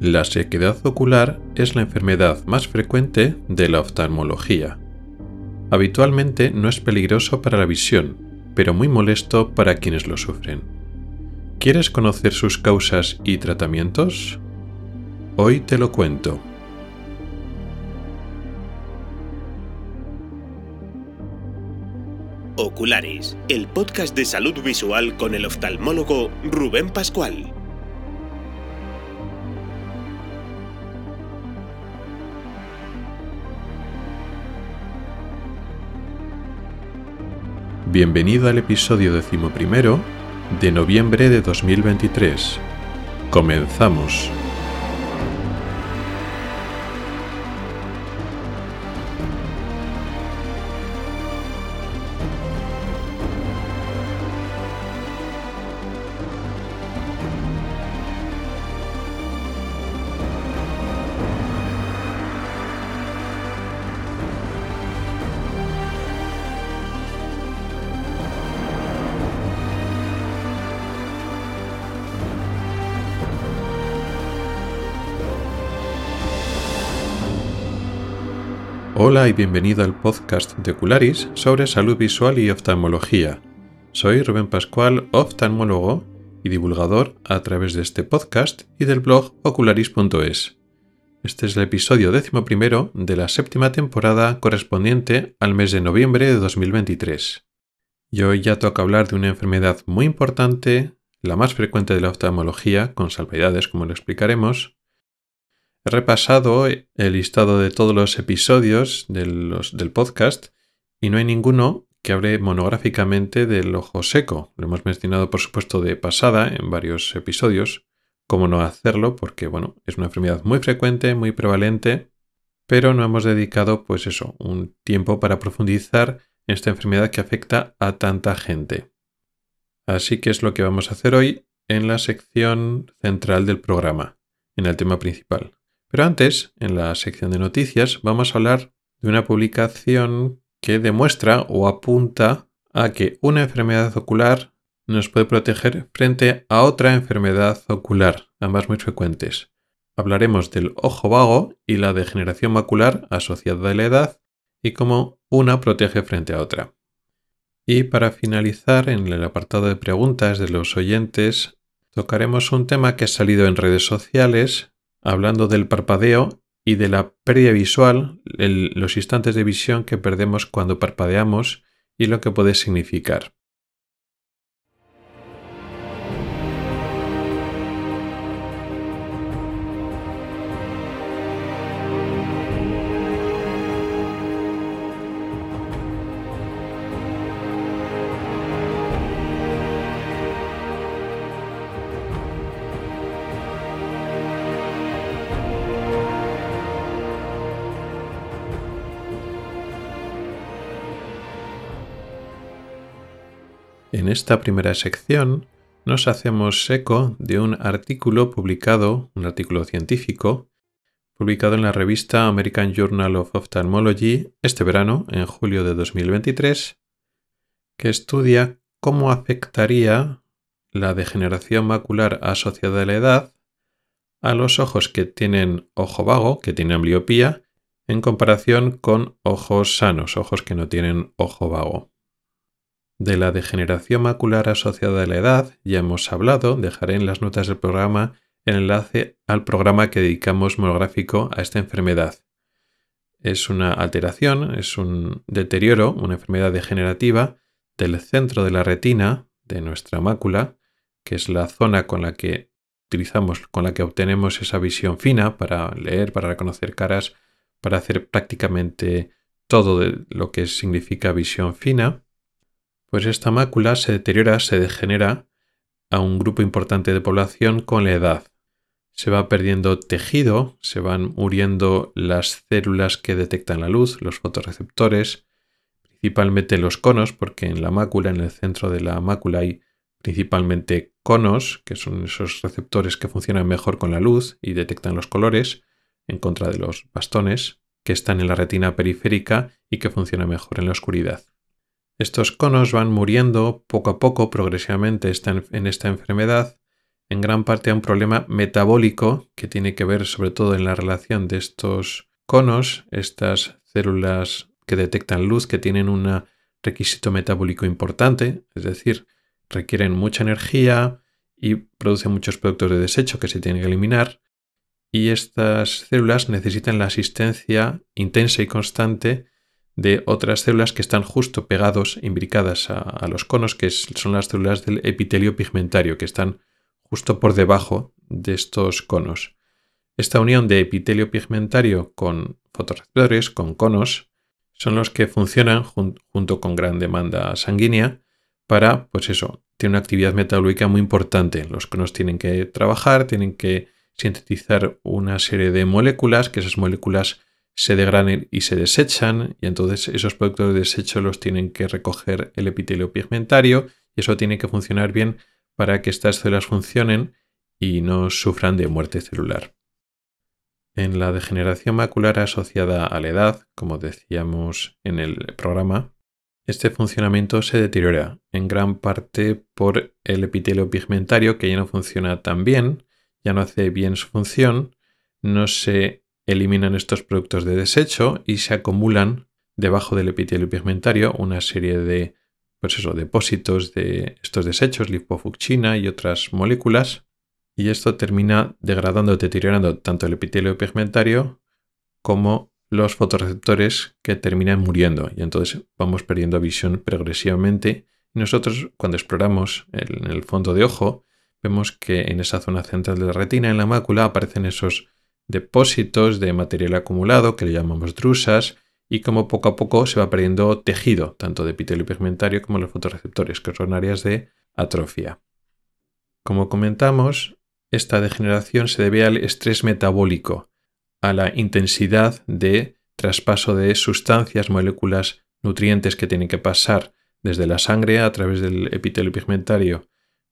La sequedad ocular es la enfermedad más frecuente de la oftalmología. Habitualmente no es peligroso para la visión, pero muy molesto para quienes lo sufren. ¿Quieres conocer sus causas y tratamientos? Hoy te lo cuento. Oculares, el podcast de salud visual con el oftalmólogo Rubén Pascual. Bienvenido al episodio decimoprimero de noviembre de 2023. Comenzamos. Hola y bienvenido al podcast de Ocularis sobre salud visual y oftalmología. Soy Rubén Pascual, oftalmólogo y divulgador a través de este podcast y del blog ocularis.es. Este es el episodio décimo primero de la séptima temporada correspondiente al mes de noviembre de 2023. Y hoy ya toca hablar de una enfermedad muy importante, la más frecuente de la oftalmología, con salvedades como lo explicaremos, He repasado el listado de todos los episodios del podcast y no hay ninguno que hable monográficamente del ojo seco. Lo hemos mencionado, por supuesto, de pasada en varios episodios. ¿Cómo no hacerlo? Porque, bueno, es una enfermedad muy frecuente, muy prevalente, pero no hemos dedicado, pues eso, un tiempo para profundizar en esta enfermedad que afecta a tanta gente. Así que es lo que vamos a hacer hoy en la sección central del programa, en el tema principal. Pero antes, en la sección de noticias, vamos a hablar de una publicación que demuestra o apunta a que una enfermedad ocular nos puede proteger frente a otra enfermedad ocular, ambas muy frecuentes. Hablaremos del ojo vago y la degeneración macular asociada a la edad y cómo una protege frente a otra. Y para finalizar, en el apartado de preguntas de los oyentes, tocaremos un tema que ha salido en redes sociales hablando del parpadeo y de la pérdida visual, los instantes de visión que perdemos cuando parpadeamos y lo que puede significar. En esta primera sección nos hacemos eco de un artículo publicado, un artículo científico, publicado en la revista American Journal of Ophthalmology este verano, en julio de 2023, que estudia cómo afectaría la degeneración macular asociada a la edad a los ojos que tienen ojo vago, que tienen ambliopía, en comparación con ojos sanos, ojos que no tienen ojo vago. De la degeneración macular asociada a la edad ya hemos hablado, dejaré en las notas del programa el enlace al programa que dedicamos monográfico a esta enfermedad. Es una alteración, es un deterioro, una enfermedad degenerativa del centro de la retina, de nuestra mácula, que es la zona con la que utilizamos, con la que obtenemos esa visión fina para leer, para reconocer caras, para hacer prácticamente todo lo que significa visión fina pues esta mácula se deteriora, se degenera a un grupo importante de población con la edad. Se va perdiendo tejido, se van muriendo las células que detectan la luz, los fotorreceptores, principalmente los conos, porque en la mácula, en el centro de la mácula hay principalmente conos, que son esos receptores que funcionan mejor con la luz y detectan los colores, en contra de los bastones, que están en la retina periférica y que funcionan mejor en la oscuridad. Estos conos van muriendo poco a poco progresivamente en esta enfermedad en gran parte a un problema metabólico que tiene que ver sobre todo en la relación de estos conos, estas células que detectan luz, que tienen un requisito metabólico importante, es decir, requieren mucha energía y producen muchos productos de desecho que se tienen que eliminar. Y estas células necesitan la asistencia intensa y constante de otras células que están justo pegados, imbricadas a, los conos, que son las células del epitelio pigmentario, que están justo por debajo de estos conos. Esta unión de epitelio pigmentario con fotorreceptores, con conos, son los que funcionan junto con gran demanda sanguínea para, pues eso, tiene una actividad metabólica muy importante. Los conos tienen que trabajar, tienen que sintetizar una serie de moléculas, que esas moléculas se degradan y se desechan, y entonces esos productos de desecho los tienen que recoger el epitelio pigmentario, y eso tiene que funcionar bien para que estas células funcionen y no sufran de muerte celular. En la degeneración macular asociada a la edad, como decíamos en el programa, este funcionamiento se deteriora en gran parte por el epitelio pigmentario que ya no funciona tan bien, ya no hace bien su función, no se eliminan estos productos de desecho y se acumulan debajo del epitelio pigmentario una serie de pues depósitos de estos desechos, lipofuctina y otras moléculas, y esto termina degradando, deteriorando tanto el epitelio pigmentario como los fotorreceptores que terminan muriendo y entonces vamos perdiendo visión progresivamente. Nosotros cuando exploramos en el fondo de ojo vemos que en esa zona central de la retina, en la mácula, aparecen esos depósitos de material acumulado que le llamamos drusas y como poco a poco se va perdiendo tejido, tanto de epitelio pigmentario como los fotorreceptores, que son áreas de atrofia. Como comentamos, esta degeneración se debe al estrés metabólico, a la intensidad de traspaso de sustancias, moléculas, nutrientes que tienen que pasar desde la sangre a través del epitelio pigmentario,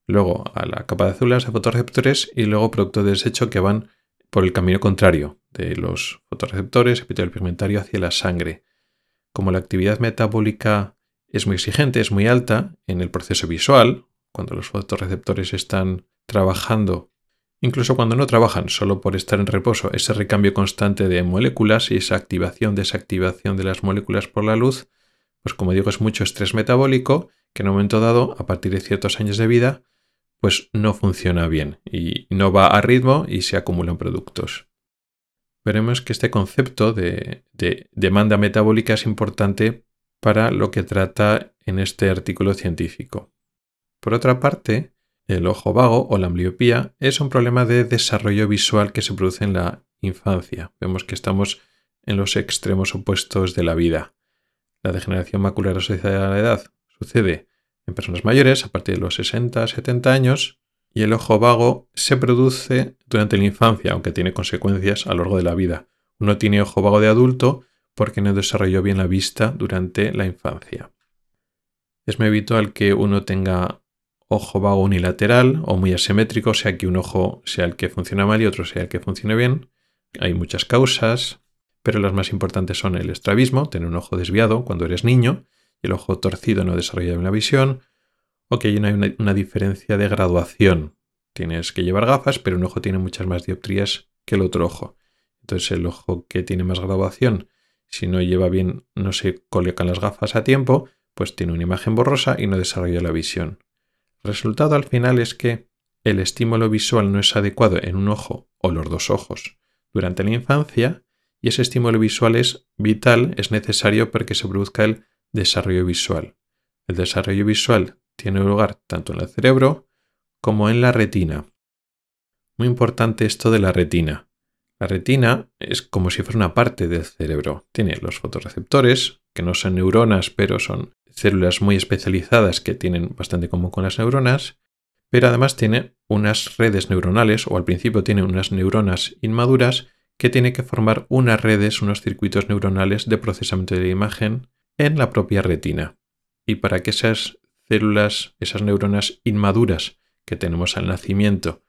luego a la capa de células de fotorreceptores y luego productos de desecho que van por el camino contrario de los fotorreceptores, epitelio pigmentario hacia la sangre. Como la actividad metabólica es muy exigente, es muy alta en el proceso visual, cuando los fotorreceptores están trabajando, incluso cuando no trabajan, solo por estar en reposo, ese recambio constante de moléculas y esa activación, desactivación de las moléculas por la luz, pues como digo, es mucho estrés metabólico que en un momento dado, a partir de ciertos años de vida, pues no funciona bien y no va a ritmo y se acumulan productos. Veremos que este concepto de, demanda metabólica es importante para lo que trata en este artículo científico. Por otra parte, el ojo vago o la ambliopía es un problema de desarrollo visual que se produce en la infancia. Vemos que estamos en los extremos opuestos de la vida. La degeneración macular asociada a la edad sucede en personas mayores a partir de los 60-70 años y el ojo vago se produce durante la infancia, aunque tiene consecuencias a lo largo de la vida. Uno tiene ojo vago de adulto porque no desarrolló bien la vista durante la infancia. Es muy habitual que uno tenga ojo vago unilateral o muy asimétrico, sea que un ojo sea el que funciona mal y otro sea el que funcione bien. Hay muchas causas, pero las más importantes son el estrabismo, tener un ojo desviado cuando eres niño, el ojo torcido no desarrolla la visión, o que hay una, diferencia de graduación. Tienes que llevar gafas, pero un ojo tiene muchas más dioptrías que el otro ojo. Entonces el ojo que tiene más graduación, si no lleva bien, no se colocan las gafas a tiempo, pues tiene una imagen borrosa y no desarrolla la visión. El resultado al final es que el estímulo visual no es adecuado en un ojo o los dos ojos durante la infancia y ese estímulo visual es vital, es necesario para que se produzca el Desarrollo visual. El desarrollo visual tiene lugar tanto en el cerebro como en la retina. Muy importante esto de la retina. La retina es como si fuera una parte del cerebro. Tiene los fotorreceptores, que no son neuronas, pero son células muy especializadas que tienen bastante común con las neuronas, pero además tiene unas redes neuronales, o al principio tiene unas neuronas inmaduras, que tiene que formar unas redes, unos circuitos neuronales de procesamiento de la imagen en la propia retina. Y para que esas células, esas neuronas inmaduras que tenemos al nacimiento,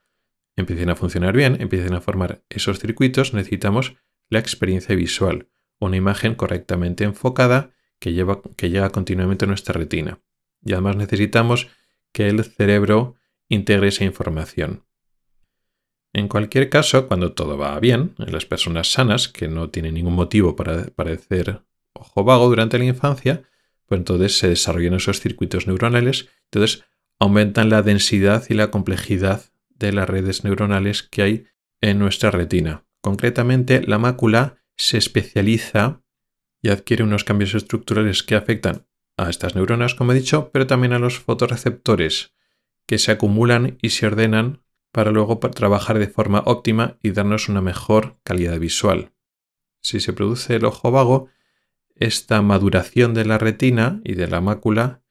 empiecen a funcionar bien, empiecen a formar esos circuitos, necesitamos la experiencia visual, una imagen correctamente enfocada que, lleva, que llega continuamente a nuestra retina. Y además necesitamos que el cerebro integre esa información. En cualquier caso, cuando todo va bien, en las personas sanas, que no tienen ningún motivo para padecer ojo vago durante la infancia, pues entonces se desarrollan esos circuitos neuronales, entonces aumentan la densidad y la complejidad de las redes neuronales que hay en nuestra retina. Concretamente, la mácula se especializa y adquiere unos cambios estructurales que afectan a estas neuronas, como he dicho, pero también a los fotorreceptores, que se acumulan y se ordenan para luego trabajar de forma óptima y darnos una mejor calidad visual. Si se produce el ojo vago, esta maduración de la retina y de la mácula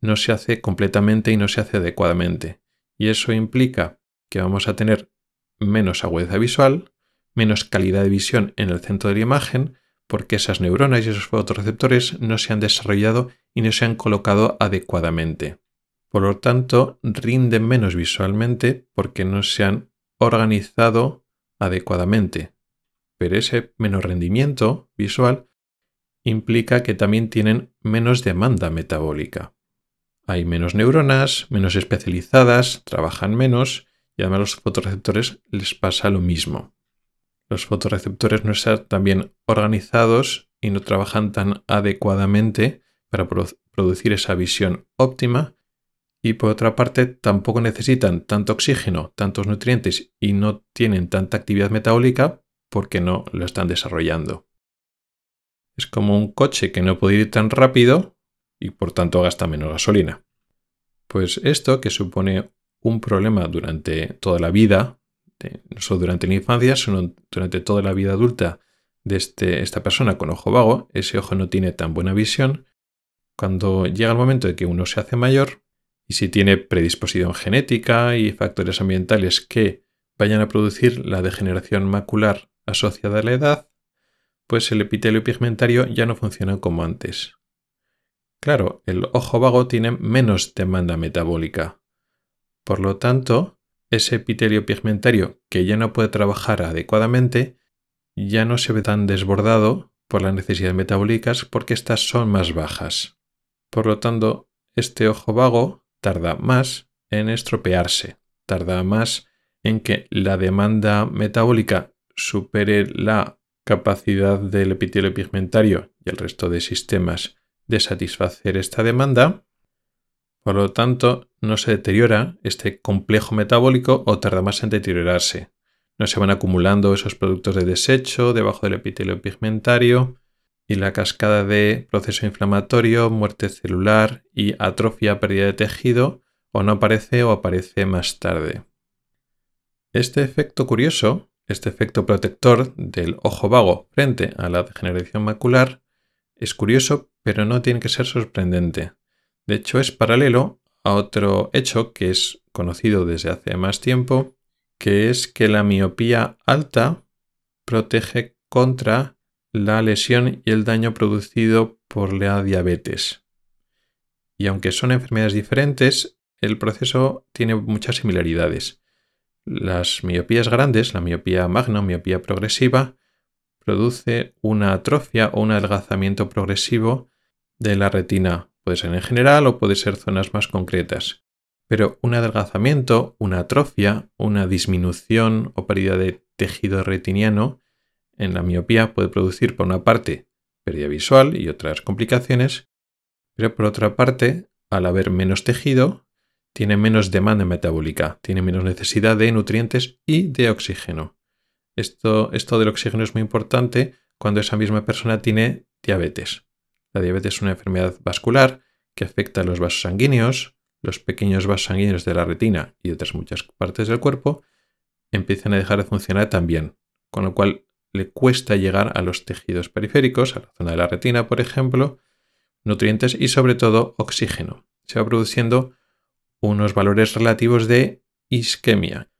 no se hace completamente y no se hace adecuadamente. Y eso implica que vamos a tener menos agudeza visual, menos calidad de visión en el centro de la imagen, porque esas neuronas y esos fotorreceptores no se han desarrollado y no se han colocado adecuadamente. Por lo tanto, rinden menos visualmente porque no se han organizado adecuadamente. Pero ese menos rendimiento visual implica que también tienen menos demanda metabólica. Hay menos neuronas, menos especializadas, trabajan menos y además a los fotorreceptores les pasa lo mismo. Los fotorreceptores no están tan bien organizados y no trabajan tan adecuadamente para producir esa visión óptima y por otra parte tampoco necesitan tanto oxígeno, tantos nutrientes y no tienen tanta actividad metabólica porque no lo están desarrollando. Es como un coche que no puede ir tan rápido y por tanto gasta menos gasolina. Pues esto, que supone un problema durante toda la vida, no solo durante la infancia, sino durante toda la vida adulta de este, esta persona con ojo vago, ese ojo no tiene tan buena visión, cuando llega el momento de que uno se hace mayor, y si tiene predisposición genética y factores ambientales que vayan a producir la degeneración macular asociada a la edad, pues el epitelio pigmentario ya no funciona como antes. Claro, el ojo vago tiene menos demanda metabólica. Por lo tanto, ese epitelio pigmentario que ya no puede trabajar adecuadamente ya no se ve tan desbordado por las necesidades metabólicas porque estas son más bajas. Por lo tanto, este ojo vago tarda más en estropearse, tarda más en que la demanda metabólica supere la capacidad del epitelio pigmentario y el resto de sistemas de satisfacer esta demanda. Por lo tanto, no se deteriora este complejo metabólico o tarda más en deteriorarse. No se van acumulando esos productos de desecho debajo del epitelio pigmentario y la cascada de proceso inflamatorio, muerte celular y atrofia, pérdida de tejido, o no aparece o aparece más tarde. Este efecto curioso, este efecto protector del ojo vago frente a la degeneración macular, es curioso, pero no tiene que ser sorprendente. De hecho, es paralelo a otro hecho que es conocido desde hace más tiempo, que es que la miopía alta protege contra la lesión y el daño producido por la diabetes. Y aunque son enfermedades diferentes, el proceso tiene muchas similaridades. Las miopías grandes, la miopía magna miopía progresiva, produce una atrofia o un adelgazamiento progresivo de la retina. Puede ser en general o puede ser zonas más concretas. Pero un adelgazamiento, una atrofia, una disminución o pérdida de tejido retiniano en la miopía puede producir por una parte pérdida visual y otras complicaciones, pero por otra parte, al haber menos tejido, tiene menos demanda metabólica, tiene menos necesidad de nutrientes y de oxígeno. Esto, esto del oxígeno es muy importante cuando esa misma persona tiene diabetes. La diabetes es una enfermedad vascular que afecta a los vasos sanguíneos, los pequeños vasos sanguíneos de la retina y otras muchas partes del cuerpo empiezan a dejar de funcionar también, con lo cual le cuesta llegar a los tejidos periféricos, a la zona de la retina, por ejemplo, nutrientes y sobre todo oxígeno. Se va produciendo unos valores relativos de isquemia.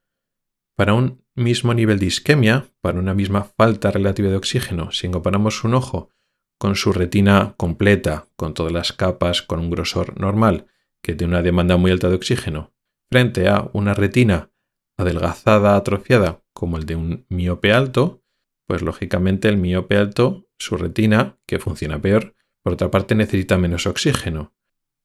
Para un mismo nivel de isquemia, para una misma falta relativa de oxígeno, si comparamos un ojo con su retina completa, con todas las capas, con un grosor normal, que tiene una demanda muy alta de oxígeno, frente a una retina adelgazada, atrofiada, como el de un miope alto, pues lógicamente el miope alto, su retina, que funciona peor, por otra parte necesita menos oxígeno.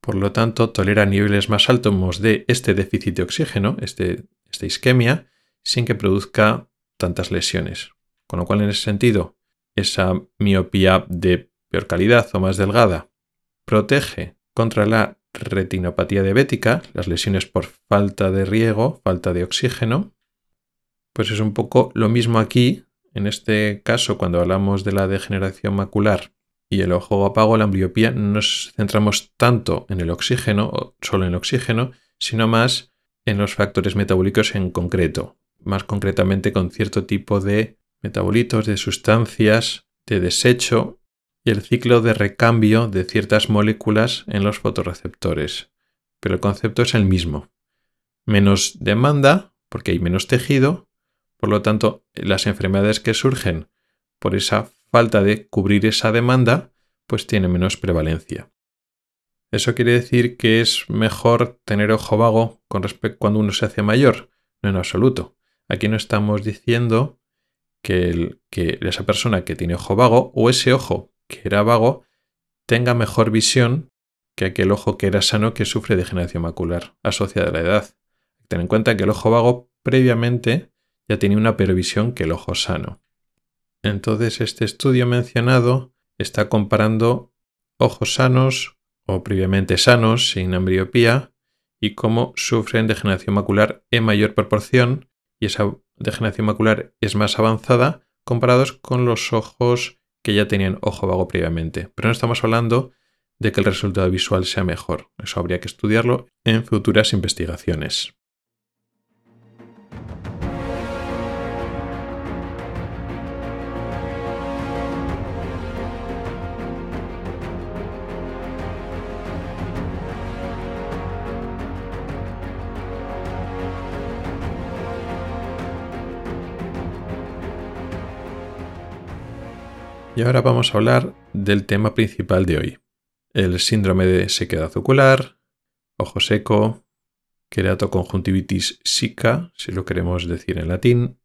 Por lo tanto, tolera niveles más altos de este déficit de oxígeno, este, esta isquemia, sin que produzca tantas lesiones. Con lo cual, en ese sentido, esa miopía de peor calidad o más delgada protege contra la retinopatía diabética, las lesiones por falta de riego, falta de oxígeno. Pues es un poco lo mismo aquí, en este caso, cuando hablamos de la degeneración macular y el ojo apago, la ambliopía, no nos centramos tanto en el oxígeno, o solo en el oxígeno, sino más en los factores metabólicos en concreto, más concretamente con cierto tipo de metabolitos, de sustancias, de desecho y el ciclo de recambio de ciertas moléculas en los fotorreceptores. Pero el concepto es el mismo. Menos demanda, porque hay menos tejido, por lo tanto, las enfermedades que surgen por esa falta de cubrir esa demanda, pues tienen menos prevalencia. ¿Eso quiere decir que es mejor tener ojo vago con respecto cuando uno se hace mayor? No en absoluto. Aquí no estamos diciendo que, que esa persona que tiene ojo vago o ese ojo que era vago tenga mejor visión que aquel ojo que era sano que sufre degeneración macular asociada a la edad. Ten en cuenta que el ojo vago previamente ya tenía una pervisión que el ojo sano. Entonces este estudio mencionado está comparando ojos sanos o previamente sanos sin ambliopía y cómo sufren degeneración macular en mayor proporción y esa degeneración macular es más avanzada comparados con los ojos que ya tenían ojo vago previamente. Pero no estamos hablando de que el resultado visual sea mejor. Eso habría que estudiarlo en futuras investigaciones. Y ahora vamos a hablar del tema principal de hoy, el síndrome de sequedad ocular, ojo seco, queratoconjuntivitis sica, si lo queremos decir en latín.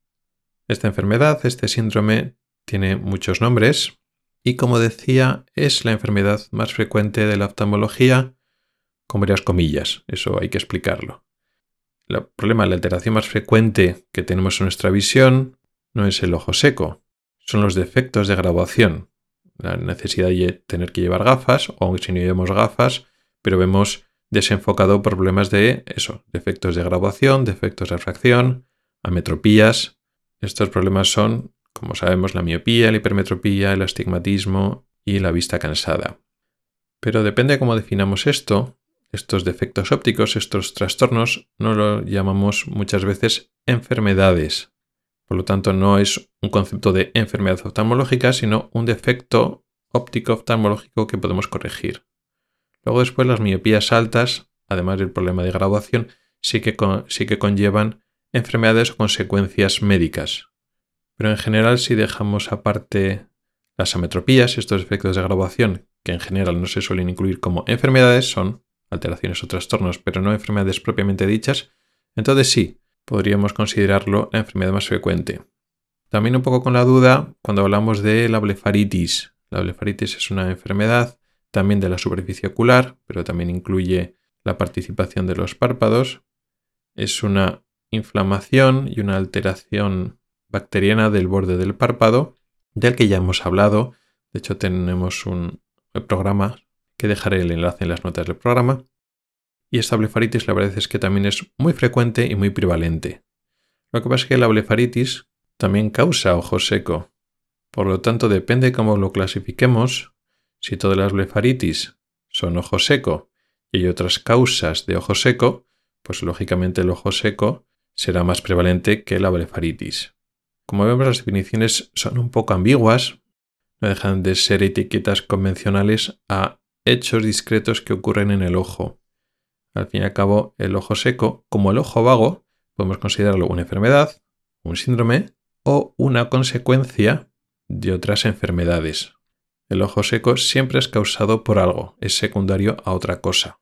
Esta enfermedad, este síndrome, tiene muchos nombres y como decía, es la enfermedad más frecuente de la oftalmología, con varias comillas, eso hay que explicarlo. El problema, la alteración más frecuente que tenemos en nuestra visión no es el ojo seco, son los defectos de graduación. La necesidad de tener que llevar gafas, o si no llevamos gafas, pero vemos desenfocado problemas de eso, defectos de graduación, defectos de refracción, ametropías. Estos problemas son, como sabemos, la miopía, la hipermetropía, el astigmatismo y la vista cansada. Pero depende de cómo definamos esto, estos defectos ópticos, estos trastornos, no lo llamamos muchas veces enfermedades, por lo tanto, no es un concepto de enfermedad oftalmológica, sino un defecto óptico oftalmológico que podemos corregir. Luego después las miopías altas, además del problema de graduación, sí que, sí que conllevan enfermedades o consecuencias médicas. Pero en general, si dejamos aparte las ametropías, estos efectos de graduación, que en general no se suelen incluir como enfermedades, son alteraciones o trastornos, pero no enfermedades propiamente dichas, entonces sí, podríamos considerarlo la enfermedad más frecuente. También un poco con la duda cuando hablamos de la blefaritis. La blefaritis es una enfermedad también de la superficie ocular, pero también incluye la participación de los párpados. Es una inflamación y una alteración bacteriana del borde del párpado, del que ya hemos hablado. De hecho, tenemos un programa que dejaré el enlace en las notas del programa. Y esta blefaritis la verdad es que también es muy frecuente y muy prevalente. Lo que pasa es que la blefaritis también causa ojo seco. Por lo tanto, depende cómo lo clasifiquemos, si todas las blefaritis son ojo seco y hay otras causas de ojo seco, pues lógicamente el ojo seco será más prevalente que la blefaritis. Como vemos, las definiciones son un poco ambiguas, no dejan de ser etiquetas convencionales a hechos discretos que ocurren en el ojo. Al fin y al cabo, el ojo seco, como el ojo vago, podemos considerarlo una enfermedad, un síndrome o una consecuencia de otras enfermedades. El ojo seco siempre es causado por algo, es secundario a otra cosa.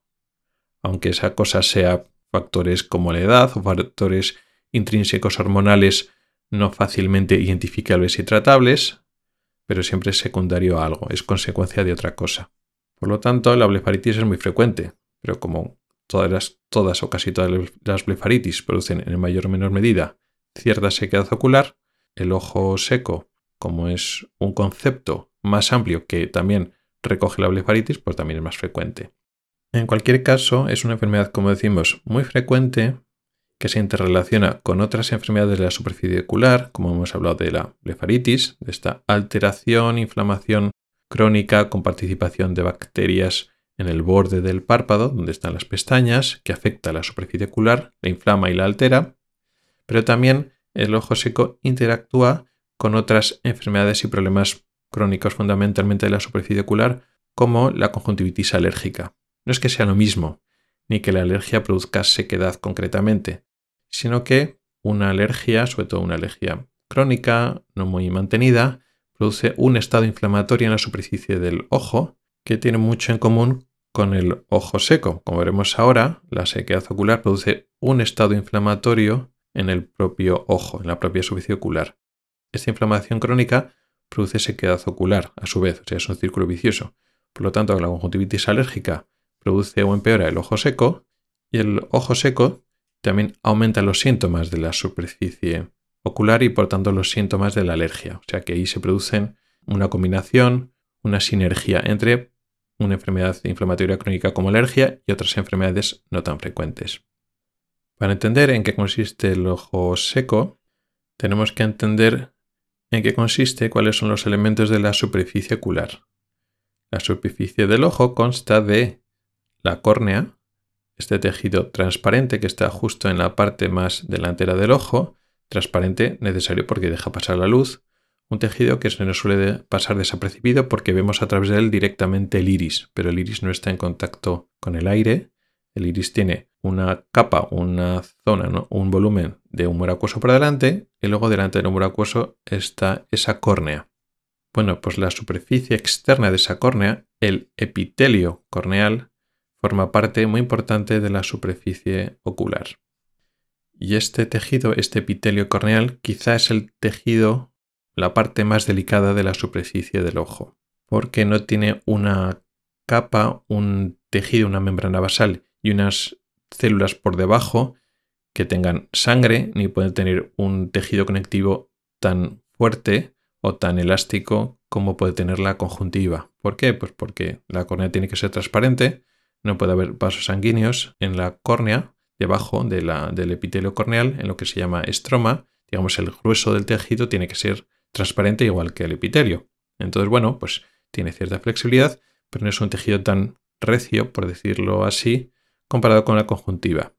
Aunque esa cosa sea factores como la edad o factores intrínsecos hormonales no fácilmente identificables y tratables, pero siempre es secundario a algo, es consecuencia de otra cosa. Por lo tanto, la blefaritis es muy frecuente, pero como todas, todas o casi todas las blefaritis producen en mayor o menor medida cierta sequedad ocular. El ojo seco, como es un concepto más amplio que también recoge la blefaritis, pues también es más frecuente. En cualquier caso, es una enfermedad, como decimos, muy frecuente que se interrelaciona con otras enfermedades de la superficie ocular, como hemos hablado de la blefaritis, de esta alteración, inflamación crónica con participación de bacterias en el borde del párpado, donde están las pestañas, que afecta a la superficie ocular, la inflama y la altera, pero también el ojo seco interactúa con otras enfermedades y problemas crónicos fundamentalmente de la superficie ocular, como la conjuntivitis alérgica. No es que sea lo mismo, ni que la alergia produzca sequedad concretamente, sino que una alergia, sobre todo una alergia crónica, no muy mantenida, produce un estado inflamatorio en la superficie del ojo que tiene mucho en común con el ojo seco. Como veremos ahora, la sequedad ocular produce un estado inflamatorio en el propio ojo, en la propia superficie ocular. Esta inflamación crónica produce sequedad ocular, a su vez, o sea, es un círculo vicioso. Por lo tanto, la conjuntivitis alérgica produce o empeora el ojo seco y el ojo seco también aumenta los síntomas de la superficie ocular y por tanto los síntomas de la alergia. O sea que ahí se producen una combinación, una sinergia entre una enfermedad inflamatoria crónica como alergia y otras enfermedades no tan frecuentes. Para entender en qué consiste el ojo seco, tenemos que entender en qué consiste, cuáles son los elementos de la superficie ocular. La superficie del ojo consta de la córnea, este tejido transparente que está justo en la parte más delantera del ojo, transparente necesario porque deja pasar la luz, un tejido que se nos suele pasar desapercibido porque vemos a través de él directamente el iris, pero el iris no está en contacto con el aire. El iris tiene una capa, una zona, un volumen de humor acuoso por delante y luego delante del humor acuoso está esa córnea. Bueno, pues la superficie externa de esa córnea, el epitelio corneal, forma parte muy importante de la superficie ocular. Y este tejido, este epitelio corneal, quizá es el tejido, la parte más delicada de la superficie del ojo, porque no tiene una capa, un tejido, una membrana basal y unas células por debajo que tengan sangre, ni pueden tener un tejido conectivo tan fuerte o tan elástico como puede tener la conjuntiva. ¿Por qué? Pues porque la córnea tiene que ser transparente, no puede haber vasos sanguíneos en la córnea, debajo de la, del epitelio corneal, en lo que se llama estroma. Digamos, el grueso del tejido tiene que ser transparente igual que el epitelio. Entonces, bueno, pues tiene cierta flexibilidad, pero no es un tejido tan recio, por decirlo así, comparado con la conjuntiva.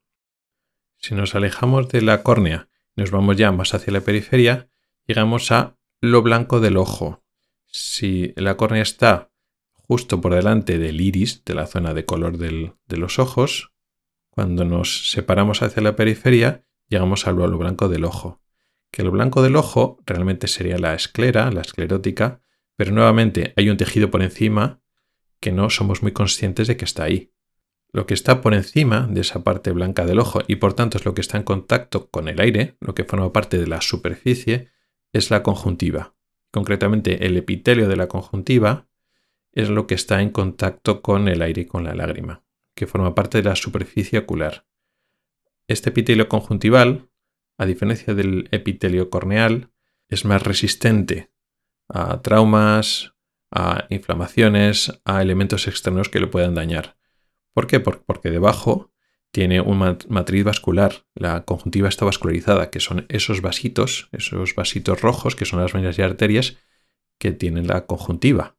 Si nos alejamos de la córnea y nos vamos ya más hacia la periferia, llegamos a lo blanco del ojo. Si la córnea está justo por delante del iris, de la zona de color de los ojos. Cuando nos separamos hacia la periferia, llegamos al blanco del ojo. Que lo blanco del ojo realmente sería la esclera, la esclerótica, pero nuevamente hay un tejido por encima que no somos muy conscientes de que está ahí. Lo que está por encima de esa parte blanca del ojo y por tanto es lo que está en contacto con el aire, lo que forma parte de la superficie, es la conjuntiva. Concretamente el epitelio de la conjuntiva es lo que está en contacto con el aire y con la lágrima, que forma parte de la superficie ocular. Este epitelio conjuntival, a diferencia del epitelio corneal, es más resistente a traumas, a inflamaciones, a elementos externos que lo puedan dañar. ¿Por qué? Porque debajo tiene una matriz vascular. La conjuntiva está vascularizada, que son esos vasitos, esos vasitos rojos, que son las venas y arterias que tienen la conjuntiva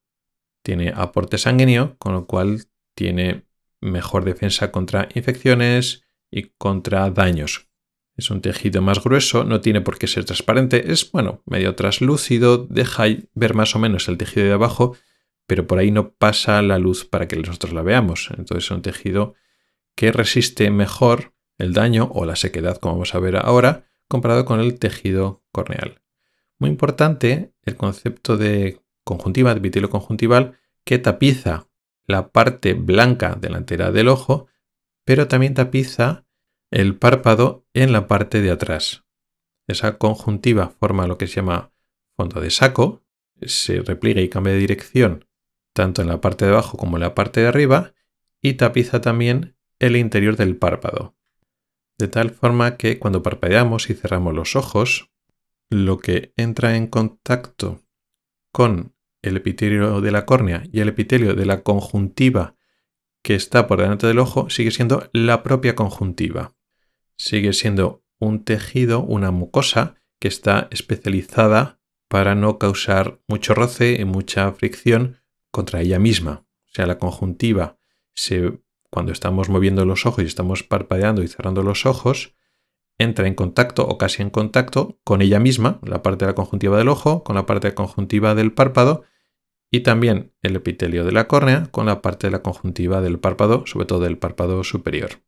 tiene aporte sanguíneo, con lo cual tiene mejor defensa contra infecciones y contra daños. Es un tejido más grueso, no tiene por qué ser transparente, es bueno, medio traslúcido, deja ver más o menos el tejido de abajo, pero por ahí no pasa la luz para que nosotros la veamos. Entonces es un tejido que resiste mejor el daño o la sequedad, como vamos a ver ahora, comparado con el tejido corneal. Muy importante el concepto de conjuntiva, epitelio conjuntival, que tapiza la parte blanca delantera del ojo, pero también tapiza el párpado en la parte de atrás. Esa conjuntiva forma lo que se llama fondo de saco, se repliega y cambia de dirección tanto en la parte de abajo como en la parte de arriba y tapiza también el interior del párpado. de tal forma que cuando parpadeamos y cerramos los ojos, lo que entra en contacto con el epitelio de la córnea y el epitelio de la conjuntiva que está por delante del ojo sigue siendo la propia conjuntiva. Sigue siendo un tejido, una mucosa que está especializada para no causar mucho roce y mucha fricción contra ella misma. O sea, la conjuntiva se, cuando estamos moviendo los ojos y estamos parpadeando y cerrando los ojos, entra en contacto o casi en contacto con ella misma, la parte de la conjuntiva del ojo, con la parte de la conjuntiva del párpado y también el epitelio de la córnea con la parte de la conjuntiva del párpado, sobre todo del párpado superior.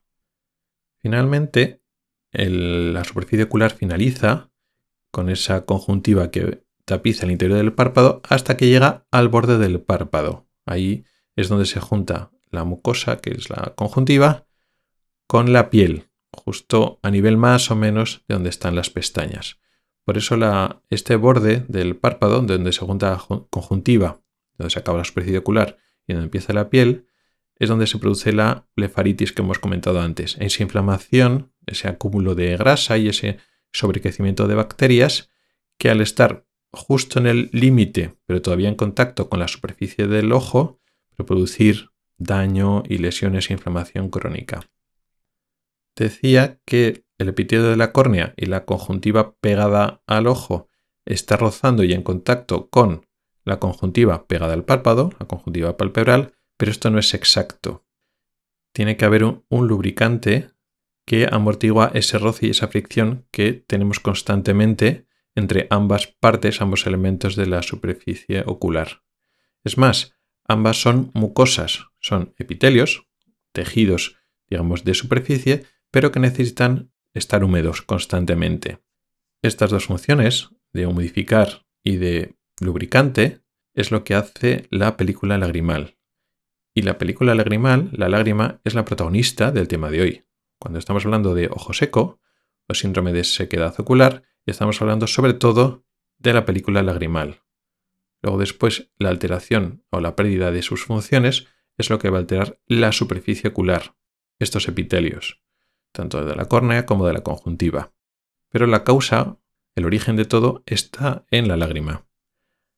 Finalmente, la superficie ocular finaliza con esa conjuntiva que tapiza el interior del párpado hasta que llega al borde del párpado. Ahí es donde se junta la mucosa, que es la conjuntiva, con la piel, justo a nivel más o menos de donde están las pestañas. Por eso este borde del párpado, donde se junta la conjuntiva donde se acaba la superficie ocular y donde empieza la piel, es donde se produce la blefaritis que hemos comentado antes. Esa inflamación, ese acúmulo de grasa y ese sobrecrecimiento de bacterias que al estar justo en el límite, pero todavía en contacto con la superficie del ojo, producir daño y lesiones e inflamación crónica. Decía que el epitelio de la córnea y la conjuntiva pegada al ojo está rozando y en contacto con la conjuntiva pegada al párpado, la conjuntiva palpebral, pero esto no es exacto. Tiene que haber un, lubricante que amortigua ese roce y esa fricción que tenemos constantemente entre ambas partes, ambos elementos de la superficie ocular. Es más, ambas son mucosas, son epitelios, tejidos, digamos, de superficie, pero que necesitan estar húmedos constantemente. Estas dos funciones, de humidificar y de lubricante es lo que hace la película lagrimal. Y la película lagrimal, la lágrima, es la protagonista del tema de hoy. Cuando estamos hablando de ojo seco o síndrome de sequedad ocular, estamos hablando sobre todo de la película lagrimal. Luego después la alteración o la pérdida de sus funciones es lo que va a alterar la superficie ocular, estos epitelios, tanto de la córnea como de la conjuntiva. Pero la causa, el origen de todo, está en la lágrima.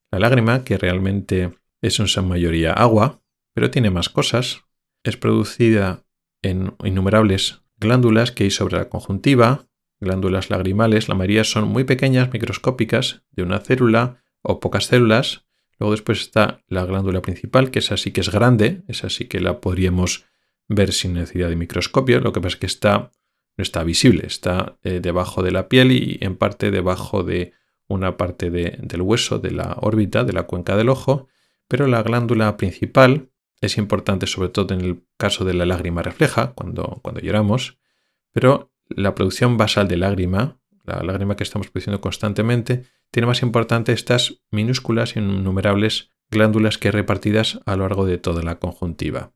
La lágrima, que realmente es en su mayoría agua, pero tiene más cosas, es producida en innumerables glándulas que hay sobre la conjuntiva, glándulas lagrimales, la mayoría son muy pequeñas, microscópicas, de una célula o pocas células. Luego después está la glándula principal, que es así que es grande, es así que la podríamos ver sin necesidad de microscopio, lo que pasa es que está, no está visible, está eh, debajo de la piel y en parte debajo de una parte del hueso de la órbita de la cuenca del ojo, pero la glándula principal es importante sobre todo en el caso de la lágrima refleja, cuando, cuando lloramos, pero la producción basal de lágrima, la lágrima que estamos produciendo constantemente, tiene más importante estas minúsculas y innumerables glándulas que hay repartidas a lo largo de toda la conjuntiva.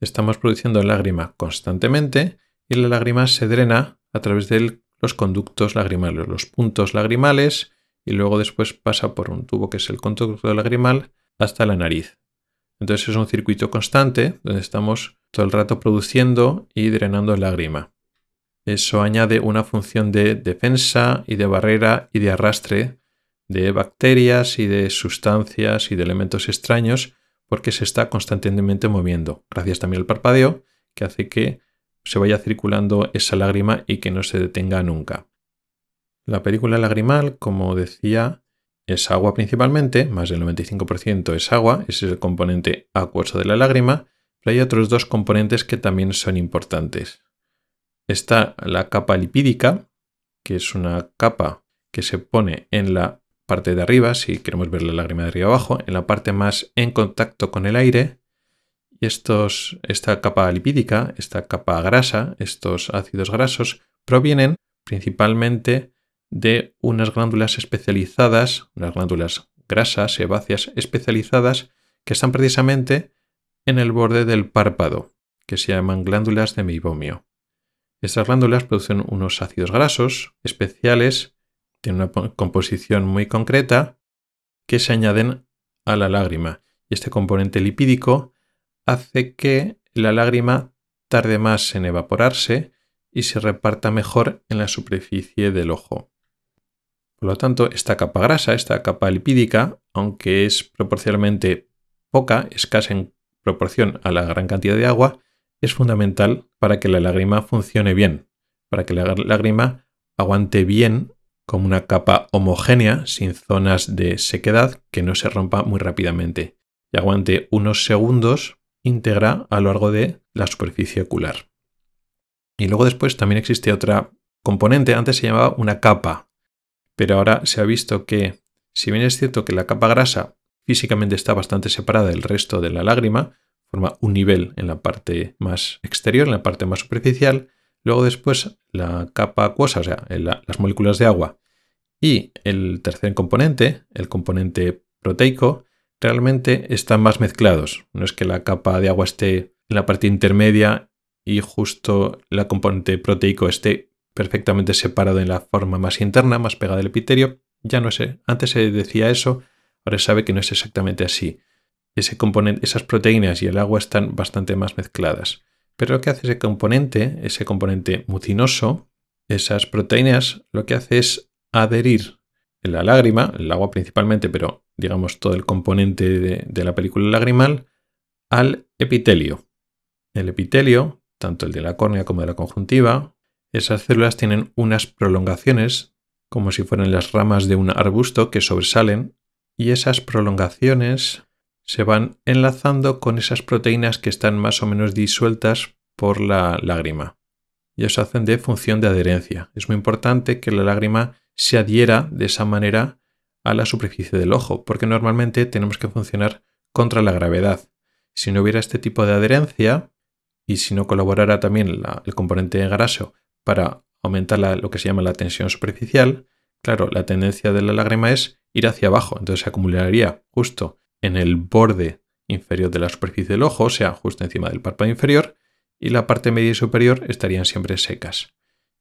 Estamos produciendo lágrima constantemente y la lágrima se drena a través del los conductos lagrimales, los puntos lagrimales, y luego después pasa por un tubo que es el conducto lagrimal hasta la nariz. Entonces es un circuito constante donde estamos todo el rato produciendo y drenando lágrima. Eso añade una función de defensa y de barrera y de arrastre de bacterias y de sustancias y de elementos extraños porque se está constantemente moviendo. Gracias también al parpadeo que hace que se vaya circulando esa lágrima y que no se detenga nunca. La película lagrimal, como decía, es agua principalmente, más del 95% es agua, ese es el componente acuoso de la lágrima, pero hay otros dos componentes que también son importantes. Está la capa lipídica, que es una capa que se pone en la parte de arriba, si queremos ver la lágrima de arriba abajo, en la parte más en contacto con el aire, y estos, esta capa lipídica, esta capa grasa, estos ácidos grasos, provienen principalmente de unas glándulas especializadas, unas glándulas grasas, sebáceas especializadas, que están precisamente en el borde del párpado, que se llaman glándulas de meibomio. Estas glándulas producen unos ácidos grasos especiales, tienen una composición muy concreta, que se añaden a la lágrima. Y este componente lipídico hace que la lágrima tarde más en evaporarse y se reparta mejor en la superficie del ojo. Por lo tanto, esta capa grasa, esta capa lipídica, aunque es proporcionalmente poca, escasa en proporción a la gran cantidad de agua, es fundamental para que la lágrima funcione bien, para que la lágrima aguante bien como una capa homogénea, sin zonas de sequedad, que no se rompa muy rápidamente, y aguante unos segundos íntegra a lo largo de la superficie ocular. Y luego después también existe otra componente, antes se llamaba una capa, pero ahora se ha visto que, si bien es cierto que la capa grasa físicamente está bastante separada del resto de la lágrima, forma un nivel en la parte más exterior, en la parte más superficial, luego después la capa acuosa, o sea, las moléculas de agua, y el tercer componente, el componente proteico, realmente están más mezclados. No es que la capa de agua esté en la parte intermedia y justo la componente proteico esté perfectamente separado en la forma más interna, más pegada al epitelio. Ya no sé, antes se decía eso, ahora se sabe que no es exactamente así. Ese componente, esas proteínas y el agua están bastante más mezcladas. Pero lo que hace ese componente, ese componente mucinoso, esas proteínas, lo que hace es adherir la lágrima, el agua principalmente, pero digamos todo el componente de, de la película lagrimal, al epitelio. El epitelio tanto el de la córnea como de la conjuntiva, esas células tienen unas prolongaciones, como si fueran las ramas de un arbusto que sobresalen, y esas prolongaciones se van enlazando con esas proteínas que están más o menos disueltas por la lágrima. Y eso hacen de función de adherencia. Es muy importante que la lágrima se adhiera de esa manera a la superficie del ojo, porque normalmente tenemos que funcionar contra la gravedad. Si no hubiera este tipo de adherencia, y si no colaborara también el componente graso para aumentar lo que se llama la tensión superficial, claro, la tendencia de la lágrima es ir hacia abajo, entonces se acumularía justo en el borde inferior de la superficie del ojo, o sea, justo encima del párpado inferior, y la parte media y superior estarían siempre secas.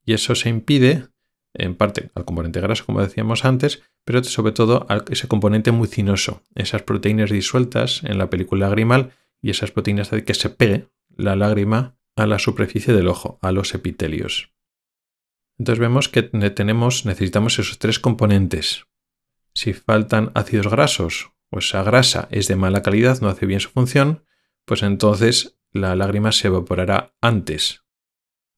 Y eso se impide, en parte, al componente graso, como decíamos antes, pero sobre todo a ese componente mucinoso, esas proteínas disueltas en la película lagrimal y esas proteínas de que se pegue la lágrima a la superficie del ojo, a los epitelios. Entonces vemos que necesitamos esos tres componentes. Si faltan ácidos grasos o esa grasa es de mala calidad, no hace bien su función, pues entonces la lágrima se evaporará antes.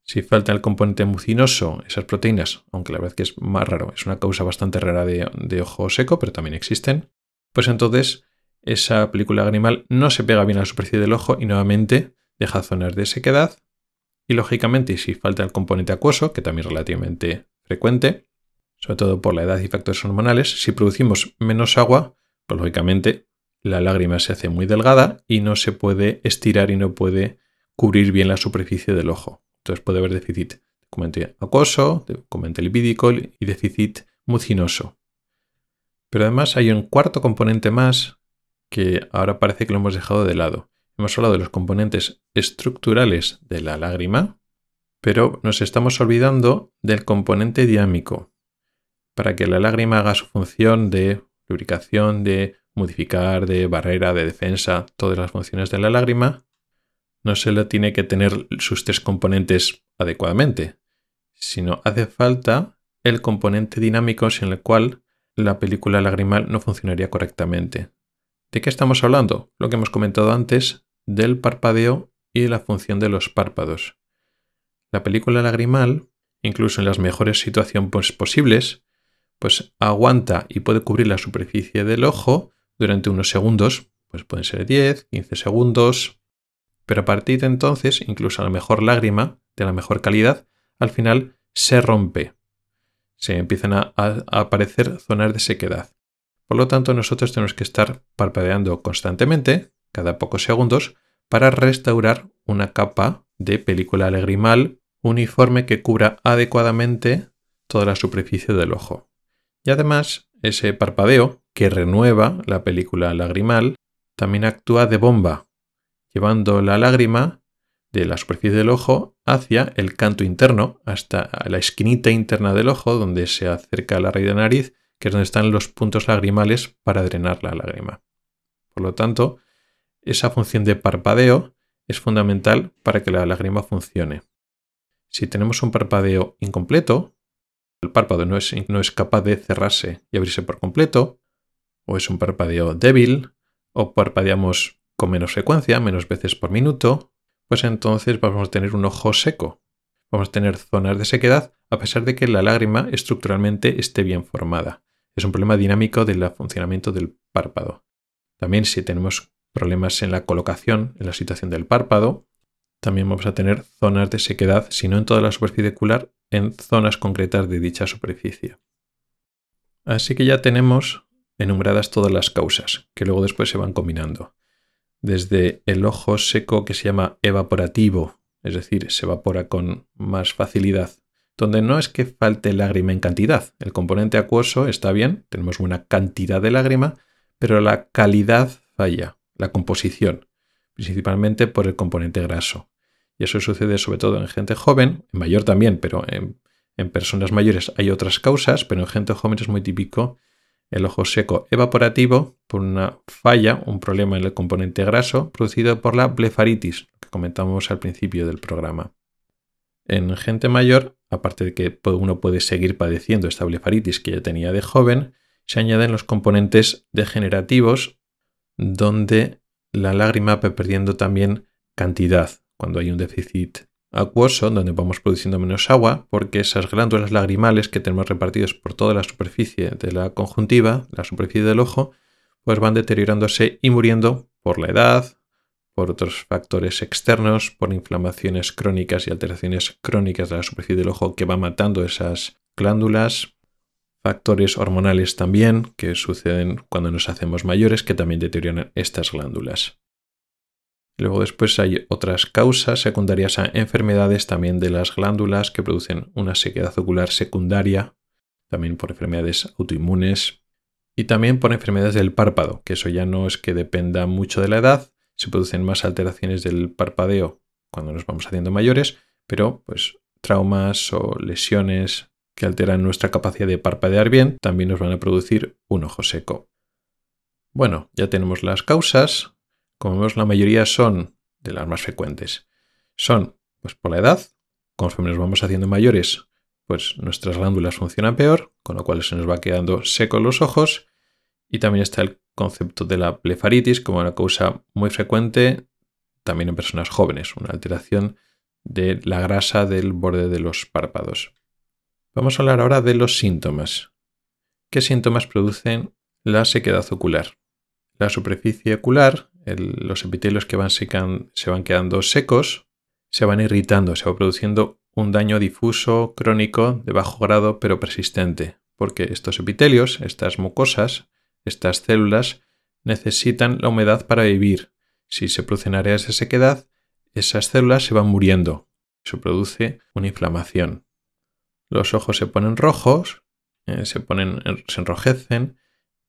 Si falta el componente mucinoso, esas proteínas, aunque la verdad que es más raro, es una causa bastante rara de, de ojo seco, pero también existen, pues entonces esa película lagrimal no se pega bien a la superficie del ojo y nuevamente deja zonas de sequedad y lógicamente si falta el componente acuoso, que también es relativamente frecuente, sobre todo por la edad y factores hormonales, si producimos menos agua, pues lógicamente la lágrima se hace muy delgada y no se puede estirar y no puede cubrir bien la superficie del ojo. Entonces puede haber déficit de componente acuoso, de componente lipídico y déficit mucinoso. Pero además hay un cuarto componente más que ahora parece que lo hemos dejado de lado, Hemos hablado de los componentes estructurales de la lágrima, pero nos estamos olvidando del componente dinámico. Para que la lágrima haga su función de lubricación, de modificar, de barrera, de defensa, todas las funciones de la lágrima, no se le tiene que tener sus tres componentes adecuadamente, sino hace falta el componente dinámico sin el cual la película lagrimal no funcionaría correctamente. ¿De qué estamos hablando? Lo que hemos comentado antes del parpadeo y de la función de los párpados. La película lagrimal, incluso en las mejores situaciones posibles, pues aguanta y puede cubrir la superficie del ojo durante unos segundos, pues pueden ser 10, 15 segundos, pero a partir de entonces, incluso la mejor lágrima, de la mejor calidad, al final se rompe. Se empiezan a, a aparecer zonas de sequedad. Por lo tanto, nosotros tenemos que estar parpadeando constantemente, cada pocos segundos para restaurar una capa de película lagrimal uniforme que cubra adecuadamente toda la superficie del ojo. Y además, ese parpadeo que renueva la película lagrimal también actúa de bomba, llevando la lágrima de la superficie del ojo hacia el canto interno, hasta la esquinita interna del ojo, donde se acerca la raíz de nariz, que es donde están los puntos lagrimales para drenar la lágrima. Por lo tanto, esa función de parpadeo es fundamental para que la lágrima funcione. Si tenemos un parpadeo incompleto, el párpado no es, no es capaz de cerrarse y abrirse por completo, o es un parpadeo débil, o parpadeamos con menos frecuencia, menos veces por minuto, pues entonces vamos a tener un ojo seco. Vamos a tener zonas de sequedad a pesar de que la lágrima estructuralmente esté bien formada. Es un problema dinámico del funcionamiento del párpado. También si tenemos problemas en la colocación, en la situación del párpado, también vamos a tener zonas de sequedad, si no en toda la superficie ocular, en zonas concretas de dicha superficie. Así que ya tenemos enumeradas todas las causas, que luego después se van combinando. Desde el ojo seco que se llama evaporativo, es decir, se evapora con más facilidad, donde no es que falte lágrima en cantidad, el componente acuoso está bien, tenemos una cantidad de lágrima, pero la calidad falla, la composición, principalmente por el componente graso. Y eso sucede sobre todo en gente joven, en mayor también, pero en, en personas mayores hay otras causas, pero en gente joven es muy típico el ojo seco evaporativo por una falla, un problema en el componente graso producido por la blefaritis, que comentamos al principio del programa. En gente mayor, aparte de que uno puede seguir padeciendo esta blefaritis que ya tenía de joven, se añaden los componentes degenerativos donde la lágrima va perdiendo también cantidad cuando hay un déficit acuoso, donde vamos produciendo menos agua, porque esas glándulas lagrimales que tenemos repartidas por toda la superficie de la conjuntiva, la superficie del ojo, pues van deteriorándose y muriendo por la edad, por otros factores externos, por inflamaciones crónicas y alteraciones crónicas de la superficie del ojo que van matando esas glándulas, factores hormonales también que suceden cuando nos hacemos mayores que también deterioran estas glándulas. Luego después hay otras causas secundarias a enfermedades también de las glándulas que producen una sequedad ocular secundaria, también por enfermedades autoinmunes y también por enfermedades del párpado, que eso ya no es que dependa mucho de la edad, se producen más alteraciones del parpadeo cuando nos vamos haciendo mayores, pero pues traumas o lesiones que alteran nuestra capacidad de parpadear bien también nos van a producir un ojo seco. Bueno, ya tenemos las causas, como vemos, la mayoría son de las más frecuentes. Son, pues por la edad, conforme nos vamos haciendo mayores, pues nuestras glándulas funcionan peor, con lo cual se nos va quedando seco los ojos. Y también está el concepto de la blefaritis como una causa muy frecuente también en personas jóvenes, una alteración de la grasa del borde de los párpados. Vamos a hablar ahora de los síntomas. ¿Qué síntomas producen la sequedad ocular? La superficie ocular los epitelios que se van quedando secos, se van irritando, se va produciendo un daño difuso, crónico, de bajo grado, pero persistente, porque estos epitelios, estas mucosas, estas células, necesitan la humedad para vivir. Si se producen áreas de sequedad, esas células se van muriendo. Se produce una inflamación. Los ojos se ponen rojos, eh, se, ponen, se enrojecen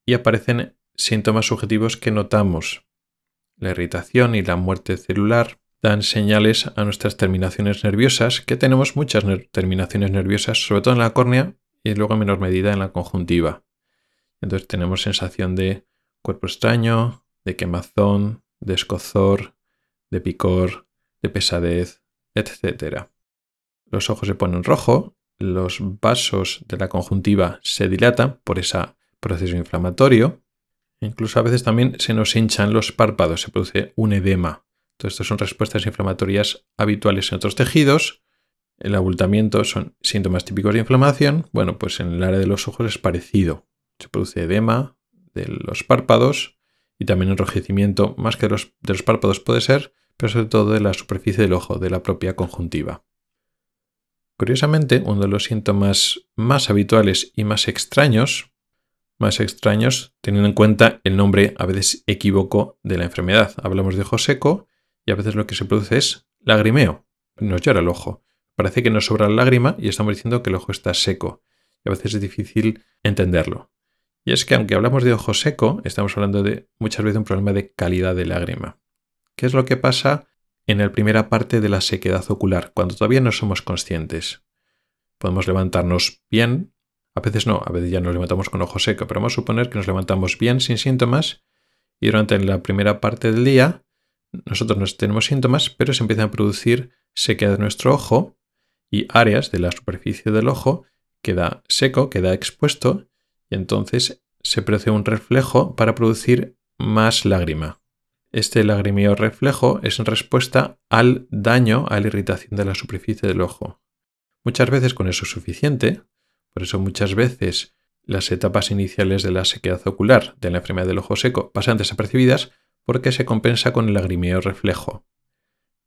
y aparecen síntomas subjetivos que notamos la irritación y la muerte celular dan señales a nuestras terminaciones nerviosas, que tenemos muchas terminaciones nerviosas, sobre todo en la córnea y luego en menor medida en la conjuntiva. Entonces tenemos sensación de cuerpo extraño, de quemazón, de escozor, de picor, de pesadez, etc. Los ojos se ponen rojo, los vasos de la conjuntiva se dilatan por ese proceso inflamatorio Incluso a veces también se nos hinchan los párpados, se produce un edema. Todo esto son respuestas inflamatorias habituales en otros tejidos. El abultamiento son síntomas típicos de inflamación. Bueno, pues en el área de los ojos es parecido. Se produce edema de los párpados y también enrojecimiento, más que de los párpados puede ser, pero sobre todo de la superficie del ojo, de la propia conjuntiva. Curiosamente, uno de los síntomas más habituales y más extraños más extraños, teniendo en cuenta el nombre a veces equívoco de la enfermedad. Hablamos de ojo seco y a veces lo que se produce es lagrimeo. Nos llora el ojo. Parece que nos sobra la lágrima y estamos diciendo que el ojo está seco. Y a veces es difícil entenderlo. Y es que aunque hablamos de ojo seco, estamos hablando de muchas veces un problema de calidad de lágrima. ¿Qué es lo que pasa en la primera parte de la sequedad ocular, cuando todavía no somos conscientes? Podemos levantarnos bien, a veces no, a veces ya nos levantamos con ojo seco, pero vamos a suponer que nos levantamos bien sin síntomas y durante la primera parte del día nosotros no tenemos síntomas, pero se empiezan a producir sequedad de nuestro ojo y áreas de la superficie del ojo queda seco, queda expuesto y entonces se produce un reflejo para producir más lágrima. Este lagrimeo reflejo es en respuesta al daño, a la irritación de la superficie del ojo. Muchas veces con eso es suficiente, por eso muchas veces las etapas iniciales de la sequedad ocular de la enfermedad del ojo seco pasan desapercibidas porque se compensa con el lagrimeo reflejo.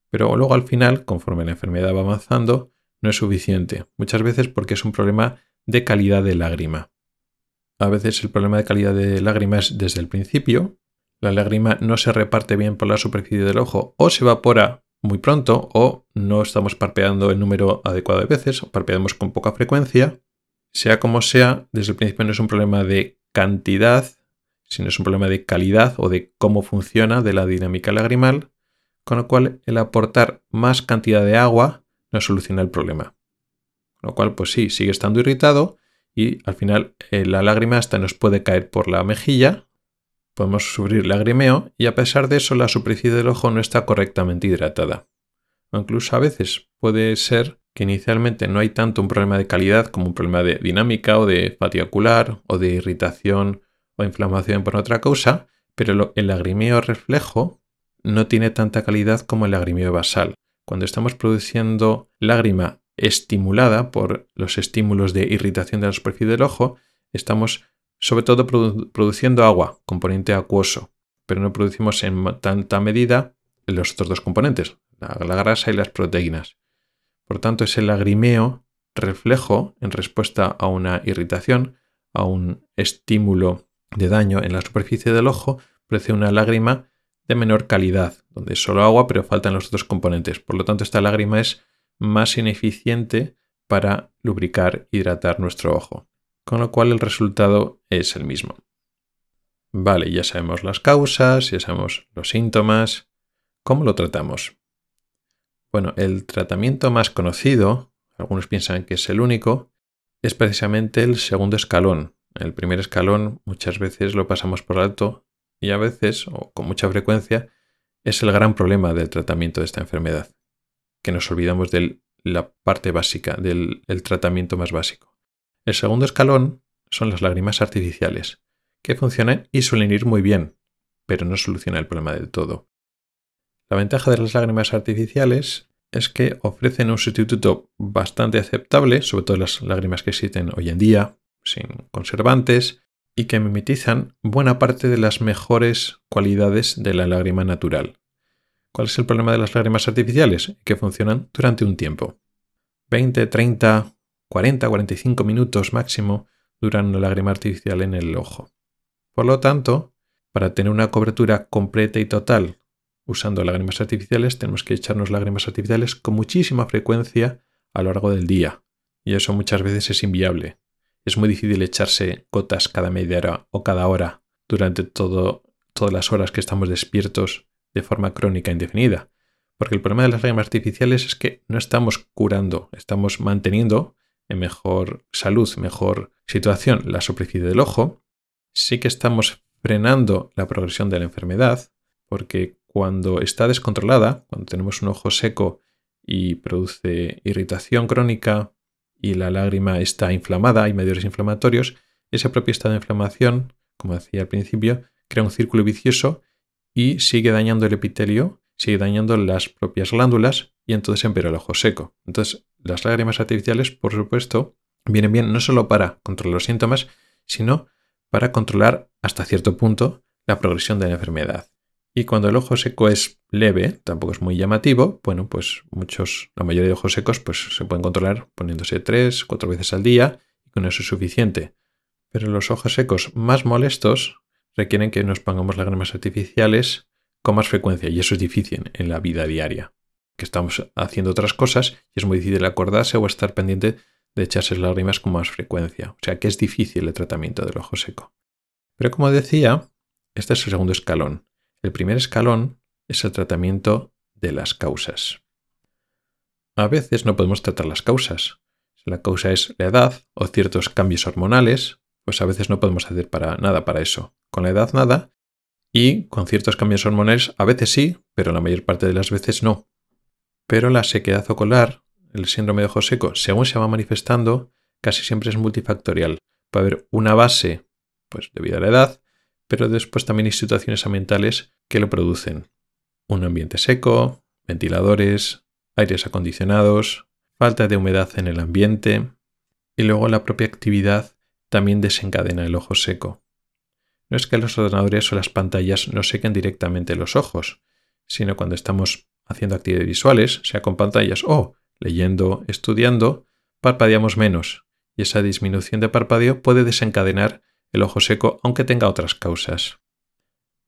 Pero luego al final, conforme la enfermedad va avanzando, no es suficiente, muchas veces porque es un problema de calidad de lágrima. A veces el problema de calidad de lágrima es desde el principio, la lágrima no se reparte bien por la superficie del ojo o se evapora muy pronto o no estamos parpadeando el número adecuado de veces o parpadeamos con poca frecuencia. Sea como sea, desde el principio no es un problema de cantidad, sino es un problema de calidad o de cómo funciona de la dinámica lagrimal, con lo cual el aportar más cantidad de agua no soluciona el problema. Con lo cual, pues sí, sigue estando irritado y al final eh, la lágrima hasta nos puede caer por la mejilla Podemos sufrir lagrimeo y a pesar de eso la superficie del ojo no está correctamente hidratada. O incluso a veces puede ser que inicialmente no hay tanto un problema de calidad como un problema de dinámica o de fatiga ocular o de irritación o inflamación por otra causa, pero el lagrimeo reflejo no tiene tanta calidad como el lagrimeo basal. Cuando estamos produciendo lágrima estimulada por los estímulos de irritación de la superficie del ojo, estamos sobre todo produciendo agua, componente acuoso, pero no producimos en tanta medida los otros dos componentes, la, grasa y las proteínas. Por tanto, ese lagrimeo reflejo en respuesta a una irritación, a un estímulo de daño en la superficie del ojo, produce una lágrima de menor calidad, donde es solo agua, pero faltan los otros componentes. Por lo tanto, esta lágrima es más ineficiente para lubricar, hidratar nuestro ojo con lo cual el resultado es el mismo. Vale, ya sabemos las causas, ya sabemos los síntomas. ¿Cómo lo tratamos? Bueno, el tratamiento más conocido, algunos piensan que es el único, es precisamente el segundo escalón. El primer escalón muchas veces lo pasamos por alto y a veces, o con mucha frecuencia, es el gran problema del tratamiento de esta enfermedad, que nos olvidamos de la parte básica, del tratamiento más básico. El segundo escalón son las lágrimas artificiales, que funcionan y suelen ir muy bien, pero no solucionan el problema del todo. La ventaja de las lágrimas artificiales es que ofrecen un sustituto bastante aceptable, sobre todo las lágrimas que existen hoy en día, sin conservantes, y que mimetizan buena parte de las mejores cualidades de la lágrima natural. ¿Cuál es el problema de las lágrimas artificiales? Que funcionan durante un tiempo. 20, 30, 40-45 minutos máximo duran una lágrima artificial en el ojo. Por lo tanto, para tener una cobertura completa y total usando lágrimas artificiales, tenemos que echarnos lágrimas artificiales con muchísima frecuencia a lo largo del día. Y eso muchas veces es inviable. Es muy difícil echarse gotas cada media hora o cada hora durante todo, todas las horas que estamos despiertos de forma crónica indefinida. Porque el problema de las lágrimas artificiales es que no estamos curando, estamos manteniendo en mejor salud, mejor situación la superficie del ojo, sí que estamos frenando la progresión de la enfermedad, porque cuando está descontrolada, cuando tenemos un ojo seco y produce irritación crónica y la lágrima está inflamada, hay medios inflamatorios, ese propio estado de inflamación, como decía al principio, crea un círculo vicioso y sigue dañando el epitelio, sigue dañando las propias glándulas y entonces empeora el ojo seco. Entonces, las lágrimas artificiales, por supuesto, vienen bien no solo para controlar los síntomas, sino para controlar hasta cierto punto la progresión de la enfermedad. Y cuando el ojo seco es leve, tampoco es muy llamativo, bueno, pues muchos, la mayoría de ojos secos, pues se pueden controlar poniéndose tres, cuatro veces al día y con eso es suficiente. Pero los ojos secos más molestos requieren que nos pongamos lágrimas artificiales con más frecuencia y eso es difícil en la vida diaria que estamos haciendo otras cosas y es muy difícil acordarse o estar pendiente de echarse lágrimas con más frecuencia. O sea que es difícil el tratamiento del ojo seco. Pero como decía, este es el segundo escalón. El primer escalón es el tratamiento de las causas. A veces no podemos tratar las causas. Si la causa es la edad o ciertos cambios hormonales, pues a veces no podemos hacer para nada para eso. Con la edad nada y con ciertos cambios hormonales a veces sí, pero la mayor parte de las veces no. Pero la sequedad ocular el síndrome de ojo seco, según se va manifestando, casi siempre es multifactorial. Puede haber una base, pues debido a la edad, pero después también hay situaciones ambientales que lo producen. Un ambiente seco, ventiladores, aires acondicionados, falta de humedad en el ambiente y luego la propia actividad también desencadena el ojo seco. No es que los ordenadores o las pantallas nos sequen directamente los ojos, sino cuando estamos haciendo actividades visuales, sea con pantallas o leyendo, estudiando, parpadeamos menos y esa disminución de parpadeo puede desencadenar el ojo seco aunque tenga otras causas.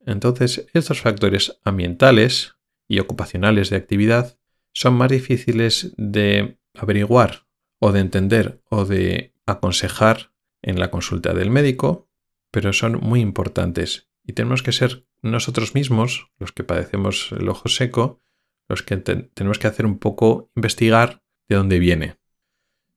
Entonces, estos factores ambientales y ocupacionales de actividad son más difíciles de averiguar o de entender o de aconsejar en la consulta del médico, pero son muy importantes y tenemos que ser nosotros mismos, los que padecemos el ojo seco, los que tenemos que hacer un poco investigar de dónde viene.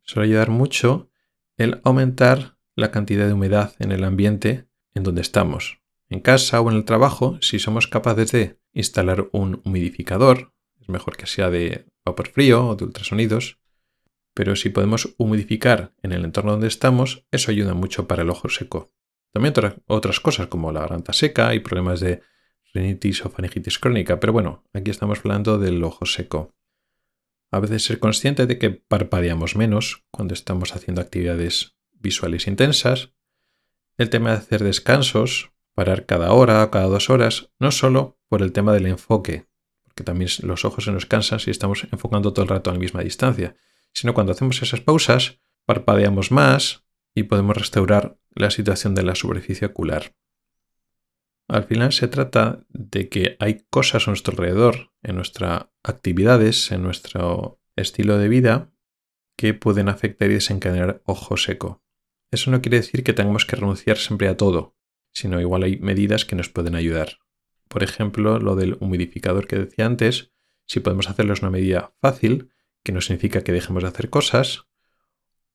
Suele ayudar mucho el aumentar la cantidad de humedad en el ambiente en donde estamos. En casa o en el trabajo, si somos capaces de instalar un humidificador, es mejor que sea de vapor frío o de ultrasonidos, pero si podemos humidificar en el entorno donde estamos, eso ayuda mucho para el ojo seco. También otras cosas como la garganta seca y problemas de o crónica, pero bueno, aquí estamos hablando del ojo seco. A veces ser consciente de que parpadeamos menos cuando estamos haciendo actividades visuales intensas. El tema de hacer descansos, parar cada hora o cada dos horas, no solo por el tema del enfoque, porque también los ojos se nos cansan si estamos enfocando todo el rato a la misma distancia, sino cuando hacemos esas pausas, parpadeamos más y podemos restaurar la situación de la superficie ocular. Al final se trata de que hay cosas a nuestro alrededor, en nuestras actividades, en nuestro estilo de vida, que pueden afectar y desencadenar ojo seco. Eso no quiere decir que tengamos que renunciar siempre a todo, sino igual hay medidas que nos pueden ayudar. Por ejemplo, lo del humidificador que decía antes, si podemos hacerlo es una medida fácil, que no significa que dejemos de hacer cosas,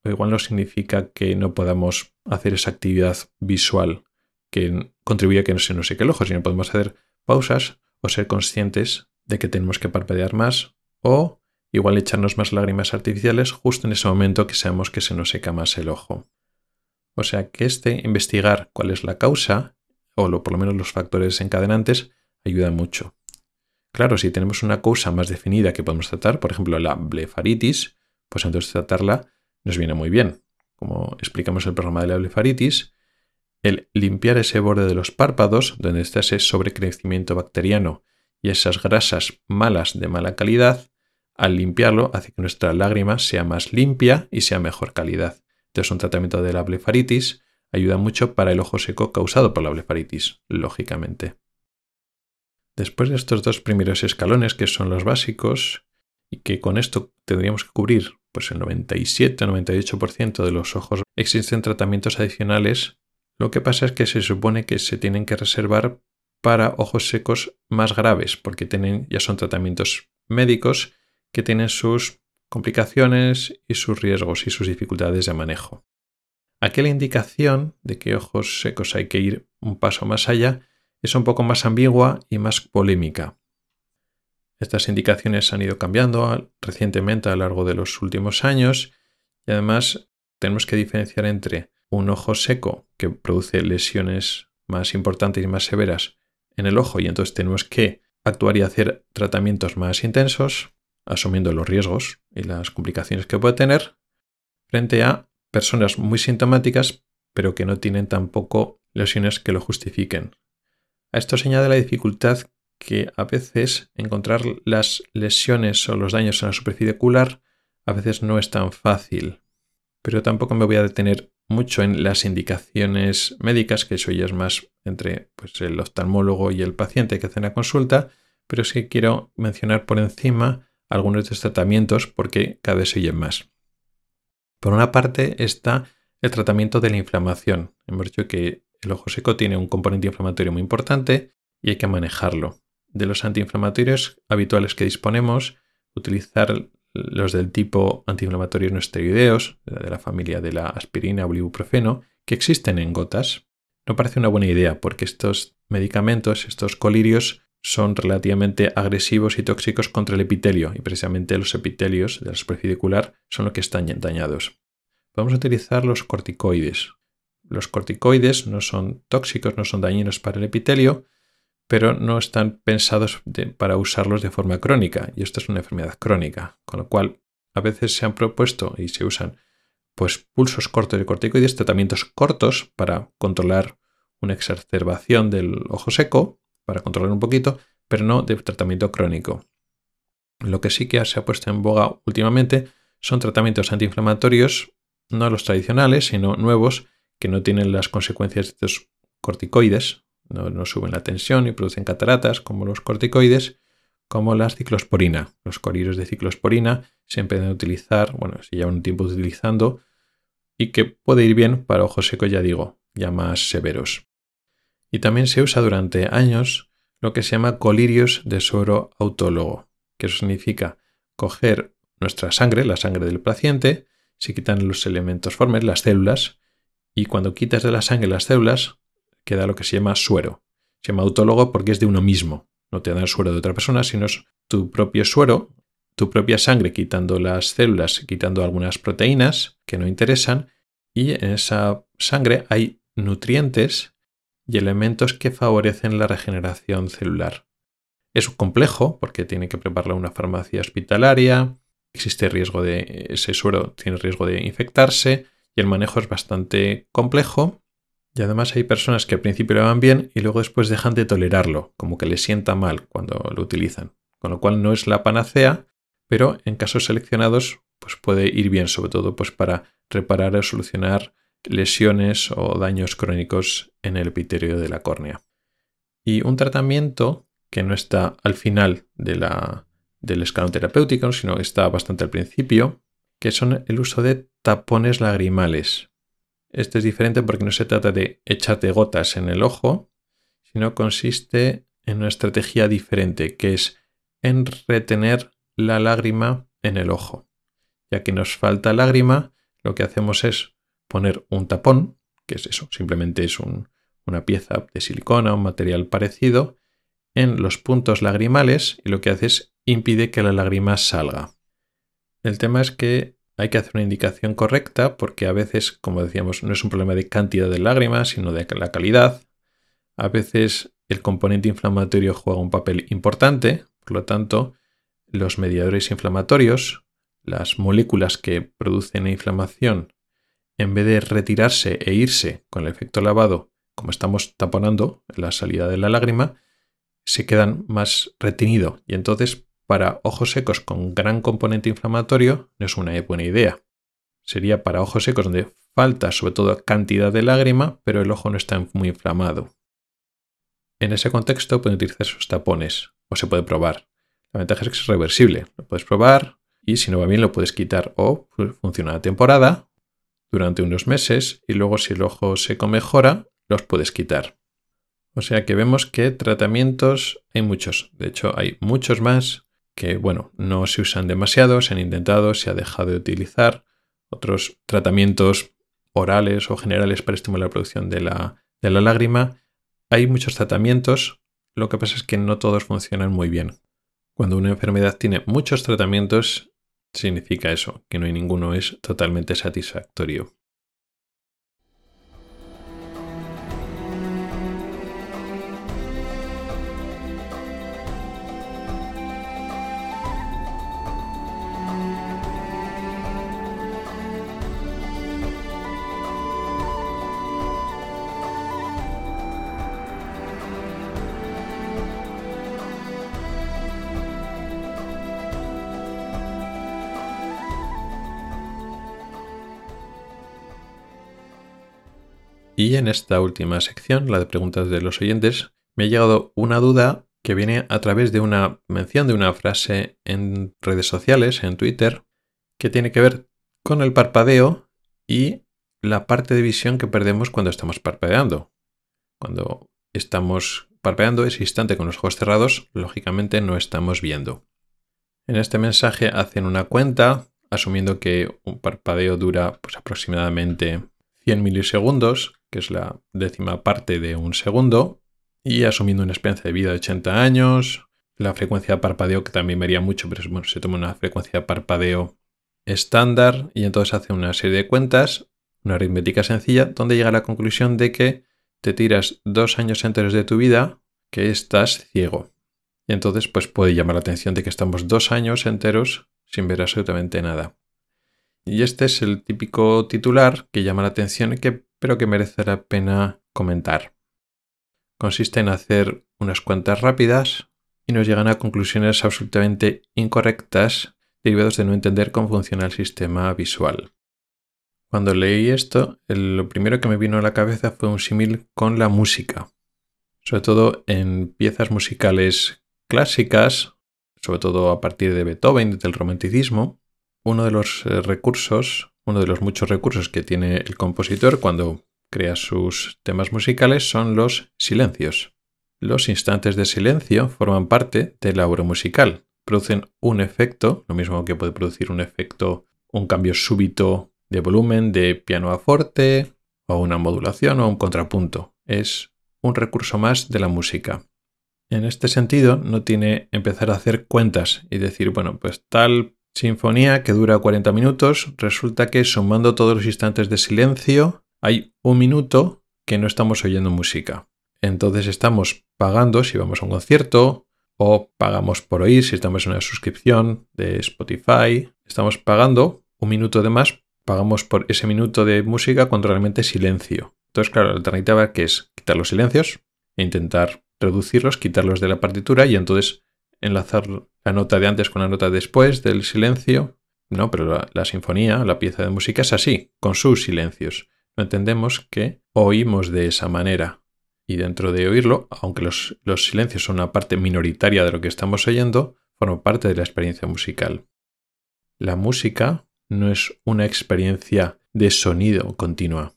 o igual no significa que no podamos hacer esa actividad visual que contribuye a que no se nos seque el ojo, sino podemos hacer pausas o ser conscientes de que tenemos que parpadear más o igual echarnos más lágrimas artificiales justo en ese momento que sabemos que se nos seca más el ojo. O sea que este investigar cuál es la causa, o lo, por lo menos los factores encadenantes, ayuda mucho. Claro, si tenemos una causa más definida que podemos tratar, por ejemplo la blefaritis, pues entonces tratarla nos viene muy bien. Como explicamos el programa de la blefaritis, el limpiar ese borde de los párpados, donde está ese sobrecrecimiento bacteriano y esas grasas malas de mala calidad, al limpiarlo hace que nuestra lágrima sea más limpia y sea mejor calidad. Entonces un tratamiento de la blefaritis ayuda mucho para el ojo seco causado por la blefaritis, lógicamente. Después de estos dos primeros escalones, que son los básicos, y que con esto tendríamos que cubrir pues el 97-98% de los ojos, existen tratamientos adicionales lo que pasa es que se supone que se tienen que reservar para ojos secos más graves, porque tienen, ya son tratamientos médicos que tienen sus complicaciones y sus riesgos y sus dificultades de manejo. Aquí la indicación de que ojos secos hay que ir un paso más allá es un poco más ambigua y más polémica. Estas indicaciones han ido cambiando recientemente a lo largo de los últimos años y además tenemos que diferenciar entre un ojo seco que produce lesiones más importantes y más severas en el ojo y entonces tenemos que actuar y hacer tratamientos más intensos, asumiendo los riesgos y las complicaciones que puede tener, frente a personas muy sintomáticas pero que no tienen tampoco lesiones que lo justifiquen. A esto se añade la dificultad que a veces encontrar las lesiones o los daños en la superficie ocular a veces no es tan fácil. Pero tampoco me voy a detener mucho en las indicaciones médicas, que eso ya es más entre pues, el oftalmólogo y el paciente que hace la consulta, pero sí quiero mencionar por encima algunos de estos tratamientos porque cada vez se oyen más. Por una parte está el tratamiento de la inflamación. Hemos dicho que el ojo seco tiene un componente inflamatorio muy importante y hay que manejarlo. De los antiinflamatorios habituales que disponemos, utilizar los del tipo antiinflamatorios no esteroideos, de la familia de la aspirina o ibuprofeno, que existen en gotas, no parece una buena idea porque estos medicamentos, estos colirios, son relativamente agresivos y tóxicos contra el epitelio, y precisamente los epitelios de la superficie son los que están dañados. Podemos utilizar los corticoides. Los corticoides no son tóxicos, no son dañinos para el epitelio, pero no están pensados para usarlos de forma crónica, y esto es una enfermedad crónica, con lo cual a veces se han propuesto y se usan pues pulsos cortos de corticoides, tratamientos cortos para controlar una exacerbación del ojo seco, para controlar un poquito, pero no de tratamiento crónico. Lo que sí que se ha puesto en boga últimamente son tratamientos antiinflamatorios, no los tradicionales, sino nuevos, que no tienen las consecuencias de estos corticoides, no, suben la tensión y producen cataratas como los corticoides, como la ciclosporina. Los coliros de ciclosporina se pueden utilizar, bueno, se llevan un tiempo utilizando y que puede ir bien para ojos secos, ya digo, ya más severos. Y también se usa durante años lo que se llama colirios de suero autólogo, que eso significa coger nuestra sangre, la sangre del paciente, se quitan los elementos formes, las células, y cuando quitas de la sangre las células, queda lo que se llama suero. Se llama autólogo porque es de uno mismo. No te dan suero de otra persona, sino es tu propio suero, tu propia sangre, quitando las células, quitando algunas proteínas que no interesan, y en esa sangre hay nutrientes y elementos que favorecen la regeneración celular. Es complejo porque tiene que prepararla una farmacia hospitalaria, existe riesgo de ese suero tiene riesgo de infectarse y el manejo es bastante complejo y además hay personas que al principio lo van bien y luego después dejan de tolerarlo, como que les sienta mal cuando lo utilizan. Con lo cual no es la panacea, pero en casos seleccionados pues puede ir bien, sobre todo pues para reparar o solucionar lesiones o daños crónicos en el epitelio de la córnea. Y un tratamiento que no está al final de la, del escalón terapéutico, sino que está bastante al principio, que son el uso de tapones lagrimales. Este es diferente porque no se trata de echarte gotas en el ojo, sino consiste en una estrategia diferente, que es en retener la lágrima en el ojo. Ya que nos falta lágrima, lo que hacemos es poner un tapón, que es eso, simplemente es una pieza de silicona, un material parecido, en los puntos lagrimales y lo que hace es impide que la lágrima salga. El tema es que hay que hacer una indicación correcta porque a veces, como decíamos, no es un problema de cantidad de lágrimas, sino de la calidad. A veces el componente inflamatorio juega un papel importante, por lo tanto, los mediadores inflamatorios, las moléculas que producen inflamación, en vez de retirarse e irse con el efecto lavado, como estamos taponando la salida de la lágrima, se quedan más retenido y entonces para ojos secos con gran componente inflamatorio no es una buena idea. Sería para ojos secos donde falta sobre todo cantidad de lágrima, pero el ojo no está muy inflamado. En ese contexto pueden utilizar esos tapones o se puede probar. La ventaja es que es reversible. Lo puedes probar y si no va bien lo puedes quitar o funciona una temporada durante unos meses y luego si el ojo seco mejora los puedes quitar. O sea que vemos que tratamientos hay muchos. De hecho hay muchos más que bueno, no se usan demasiado, se han intentado, se ha dejado de utilizar. Otros tratamientos orales o generales para estimular la producción de la, de la lágrima. Hay muchos tratamientos, lo que pasa es que no todos funcionan muy bien. Cuando una enfermedad tiene muchos tratamientos, significa eso, que no hay ninguno es totalmente satisfactorio. Y en esta última sección, la de preguntas de los oyentes, me ha llegado una duda que viene a través de una mención de una frase en redes sociales, en Twitter, que tiene que ver con el parpadeo y la parte de visión que perdemos cuando estamos parpadeando. Cuando estamos parpadeando ese instante con los ojos cerrados, lógicamente no estamos viendo. En este mensaje hacen una cuenta, asumiendo que un parpadeo dura pues, aproximadamente 100 milisegundos, que es la décima parte de un segundo, y asumiendo una experiencia de vida de 80 años, la frecuencia de parpadeo que también varía mucho, pero bueno, se toma una frecuencia de parpadeo estándar y entonces hace una serie de cuentas, una aritmética sencilla, donde llega a la conclusión de que te tiras dos años enteros de tu vida que estás ciego. Y entonces pues puede llamar la atención de que estamos dos años enteros sin ver absolutamente nada. Y este es el típico titular que llama la atención, que, pero que merece la pena comentar. Consiste en hacer unas cuentas rápidas y nos llegan a conclusiones absolutamente incorrectas derivados de no entender cómo funciona el sistema visual. Cuando leí esto, lo primero que me vino a la cabeza fue un símil con la música. Sobre todo en piezas musicales clásicas, sobre todo a partir de Beethoven, del romanticismo, uno de los eh, recursos, uno de los muchos recursos que tiene el compositor cuando crea sus temas musicales son los silencios. Los instantes de silencio forman parte de la musical. Producen un efecto, lo mismo que puede producir un efecto, un cambio súbito de volumen de piano a forte, o una modulación o un contrapunto. Es un recurso más de la música. En este sentido, no tiene empezar a hacer cuentas y decir, bueno, pues tal sinfonía que dura 40 minutos, resulta que sumando todos los instantes de silencio, hay un minuto que no estamos oyendo música. Entonces estamos pagando si vamos a un concierto o pagamos por oír si estamos en una suscripción de Spotify. Estamos pagando un minuto de más, pagamos por ese minuto de música con realmente silencio. Entonces, claro, la alternativa que es quitar los silencios e intentar reducirlos, quitarlos de la partitura y entonces enlazar la nota de antes con la nota después del silencio. No, pero la, sinfonía, la pieza de música es así, con sus silencios. No entendemos que oímos de esa manera. Y dentro de oírlo, aunque los, los silencios son una parte minoritaria de lo que estamos oyendo, forman parte de la experiencia musical. La música no es una experiencia de sonido continua.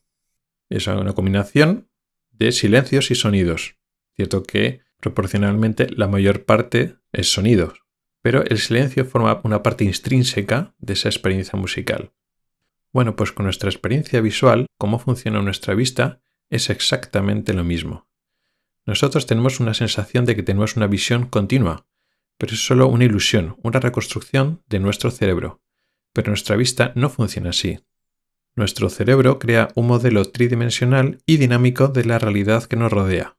Es una combinación de silencios y sonidos. Cierto que proporcionalmente la mayor parte es sonido, pero el silencio forma una parte intrínseca de esa experiencia musical. Bueno, pues con nuestra experiencia visual, cómo funciona nuestra vista, es exactamente lo mismo. Nosotros tenemos una sensación de que tenemos una visión continua, pero es solo una ilusión, una reconstrucción de nuestro cerebro. Pero nuestra vista no funciona así. Nuestro cerebro crea un modelo tridimensional y dinámico de la realidad que nos rodea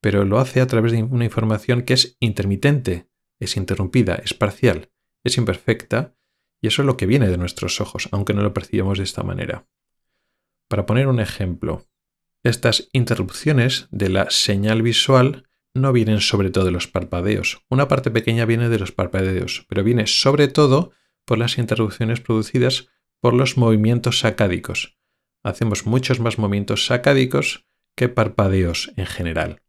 pero lo hace a través de una información que es intermitente, es interrumpida, es parcial, es imperfecta, y eso es lo que viene de nuestros ojos, aunque no lo percibamos de esta manera. Para poner un ejemplo, estas interrupciones de la señal visual no vienen sobre todo de los parpadeos. Una parte pequeña viene de los parpadeos, pero viene sobre todo por las interrupciones producidas por los movimientos sacádicos. Hacemos muchos más movimientos sacádicos que parpadeos en general.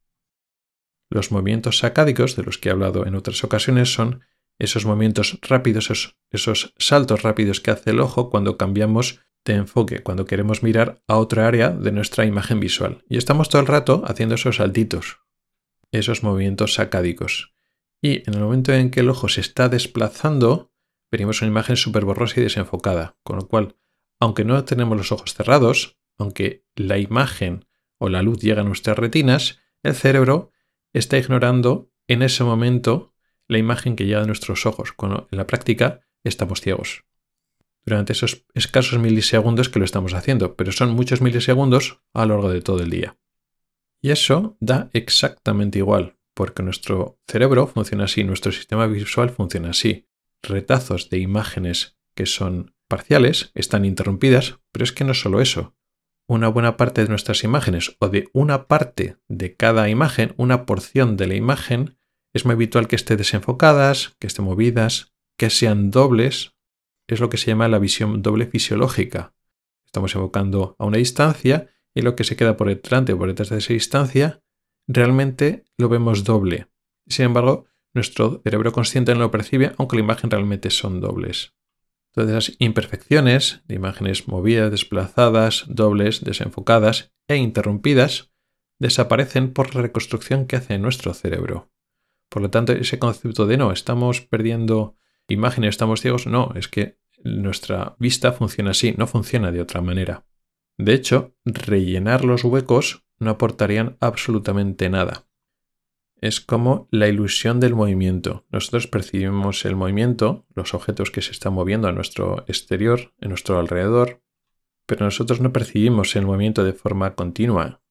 Los movimientos sacádicos, de los que he hablado en otras ocasiones, son esos movimientos rápidos, esos, saltos rápidos que hace el ojo cuando cambiamos de enfoque, cuando queremos mirar a otra área de nuestra imagen visual. Y estamos todo el rato haciendo esos saltitos, esos movimientos sacádicos. Y en el momento en que el ojo se está desplazando, venimos una imagen súper borrosa y desenfocada. Con lo cual, aunque no tenemos los ojos cerrados, aunque la imagen o la luz llega a nuestras retinas, el cerebro está ignorando en ese momento la imagen que llega a nuestros ojos, cuando en la práctica estamos ciegos. Durante esos escasos milisegundos que lo estamos haciendo, pero son muchos milisegundos a lo largo de todo el día. Y eso da exactamente igual, porque nuestro cerebro funciona así, nuestro sistema visual funciona así. Retazos de imágenes que son parciales están interrumpidas, pero es que no solo eso, una buena parte de nuestras imágenes o de una parte de cada imagen, una porción de la imagen, es muy habitual que esté desenfocadas, que estén movidas, que sean dobles. Es lo que se llama la visión doble fisiológica. Estamos enfocando a una distancia y lo que se queda por delante o por detrás de esa distancia, realmente lo vemos doble. Sin embargo, nuestro cerebro consciente no lo percibe, aunque la imagen realmente son dobles. Todas esas imperfecciones de imágenes movidas, desplazadas, dobles, desenfocadas e interrumpidas desaparecen por la reconstrucción que hace nuestro cerebro. Por lo tanto, ese concepto de no, estamos perdiendo imágenes, estamos ciegos, no, es que nuestra vista funciona así, no funciona de otra manera. De hecho, rellenar los huecos no aportarían absolutamente nada. Es como la ilusión del movimiento. Nosotros percibimos el movimiento, los objetos que se están moviendo a nuestro exterior, en nuestro alrededor, pero nosotros no percibimos el movimiento de forma continua.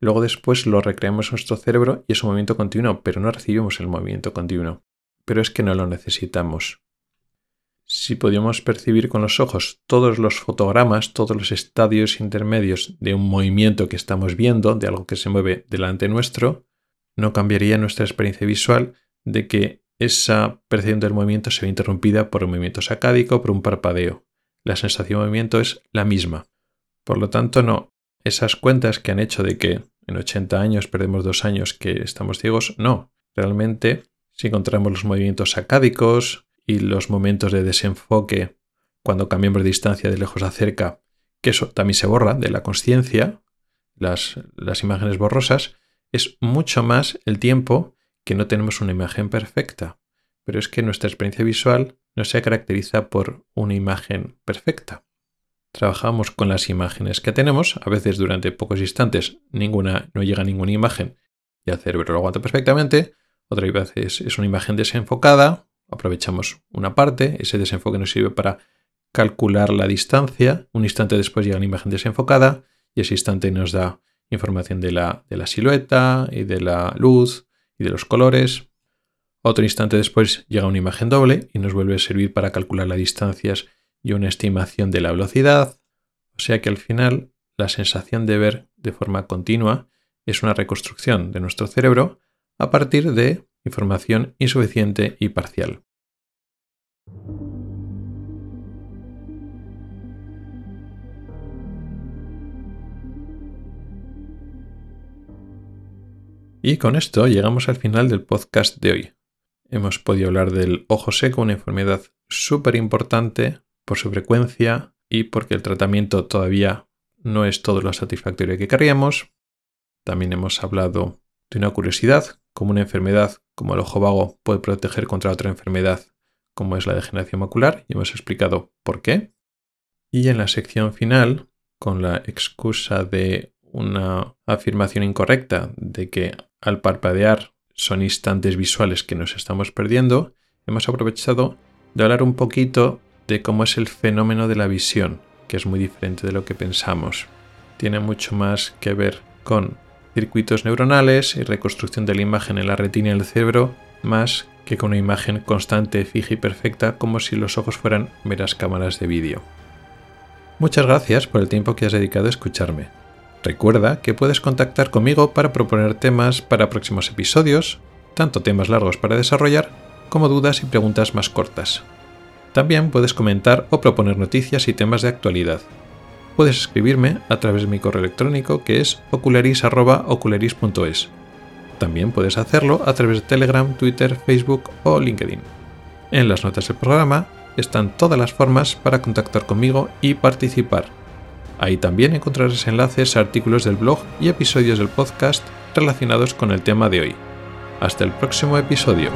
Luego después lo recreamos en nuestro cerebro y es un movimiento continuo, pero no recibimos el movimiento continuo. Pero es que no lo necesitamos. Si podíamos percibir con los ojos todos los fotogramas, todos los estadios intermedios de un movimiento que estamos viendo, de algo que se mueve delante nuestro, no cambiaría nuestra experiencia visual de que esa percepción del movimiento se ve interrumpida por un movimiento sacádico, por un parpadeo. La sensación de movimiento es la misma. Por lo tanto, no. Esas cuentas que han hecho de que en 80 años perdemos dos años que estamos ciegos, no. Realmente, si encontramos los movimientos sacádicos y los momentos de desenfoque cuando cambiamos de distancia de lejos a cerca, que eso también se borra de la conciencia, las, las imágenes borrosas, es mucho más el tiempo que no tenemos una imagen perfecta. Pero es que nuestra experiencia visual no se caracteriza por una imagen perfecta. Trabajamos con las imágenes que tenemos, a veces durante pocos instantes ninguna, no llega ninguna imagen y el cerebro lo aguanta perfectamente, otra vez es una imagen desenfocada, aprovechamos una parte, ese desenfoque nos sirve para calcular la distancia, un instante después llega la imagen desenfocada y ese instante nos da información de la, de la silueta y de la luz y de los colores. Otro instante después llega una imagen doble y nos vuelve a servir para calcular las distancias y una estimación de la velocidad. O sea que al final la sensación de ver de forma continua es una reconstrucción de nuestro cerebro a partir de información insuficiente y parcial. Y con esto llegamos al final del podcast de hoy. Hemos podido hablar del ojo seco, una enfermedad súper importante por su frecuencia y porque el tratamiento todavía no es todo lo satisfactorio que querríamos. También hemos hablado de una curiosidad, como una enfermedad como el ojo vago puede proteger contra otra enfermedad como es la degeneración macular y hemos explicado por qué. Y en la sección final, con la excusa de una afirmación incorrecta de que al parpadear son instantes visuales que nos estamos perdiendo, hemos aprovechado de hablar un poquito de cómo es el fenómeno de la visión, que es muy diferente de lo que pensamos. Tiene mucho más que ver con circuitos neuronales y reconstrucción de la imagen en la retina y el cerebro, más que con una imagen constante, fija y perfecta, como si los ojos fueran meras cámaras de vídeo. Muchas gracias por el tiempo que has dedicado a escucharme. Recuerda que puedes contactar conmigo para proponer temas para próximos episodios, tanto temas largos para desarrollar como dudas y preguntas más cortas. También puedes comentar o proponer noticias y temas de actualidad. Puedes escribirme a través de mi correo electrónico que es ocularis.ocularis.es. También puedes hacerlo a través de Telegram, Twitter, Facebook o LinkedIn. En las notas del programa están todas las formas para contactar conmigo y participar. Ahí también encontrarás enlaces a artículos del blog y episodios del podcast relacionados con el tema de hoy. Hasta el próximo episodio.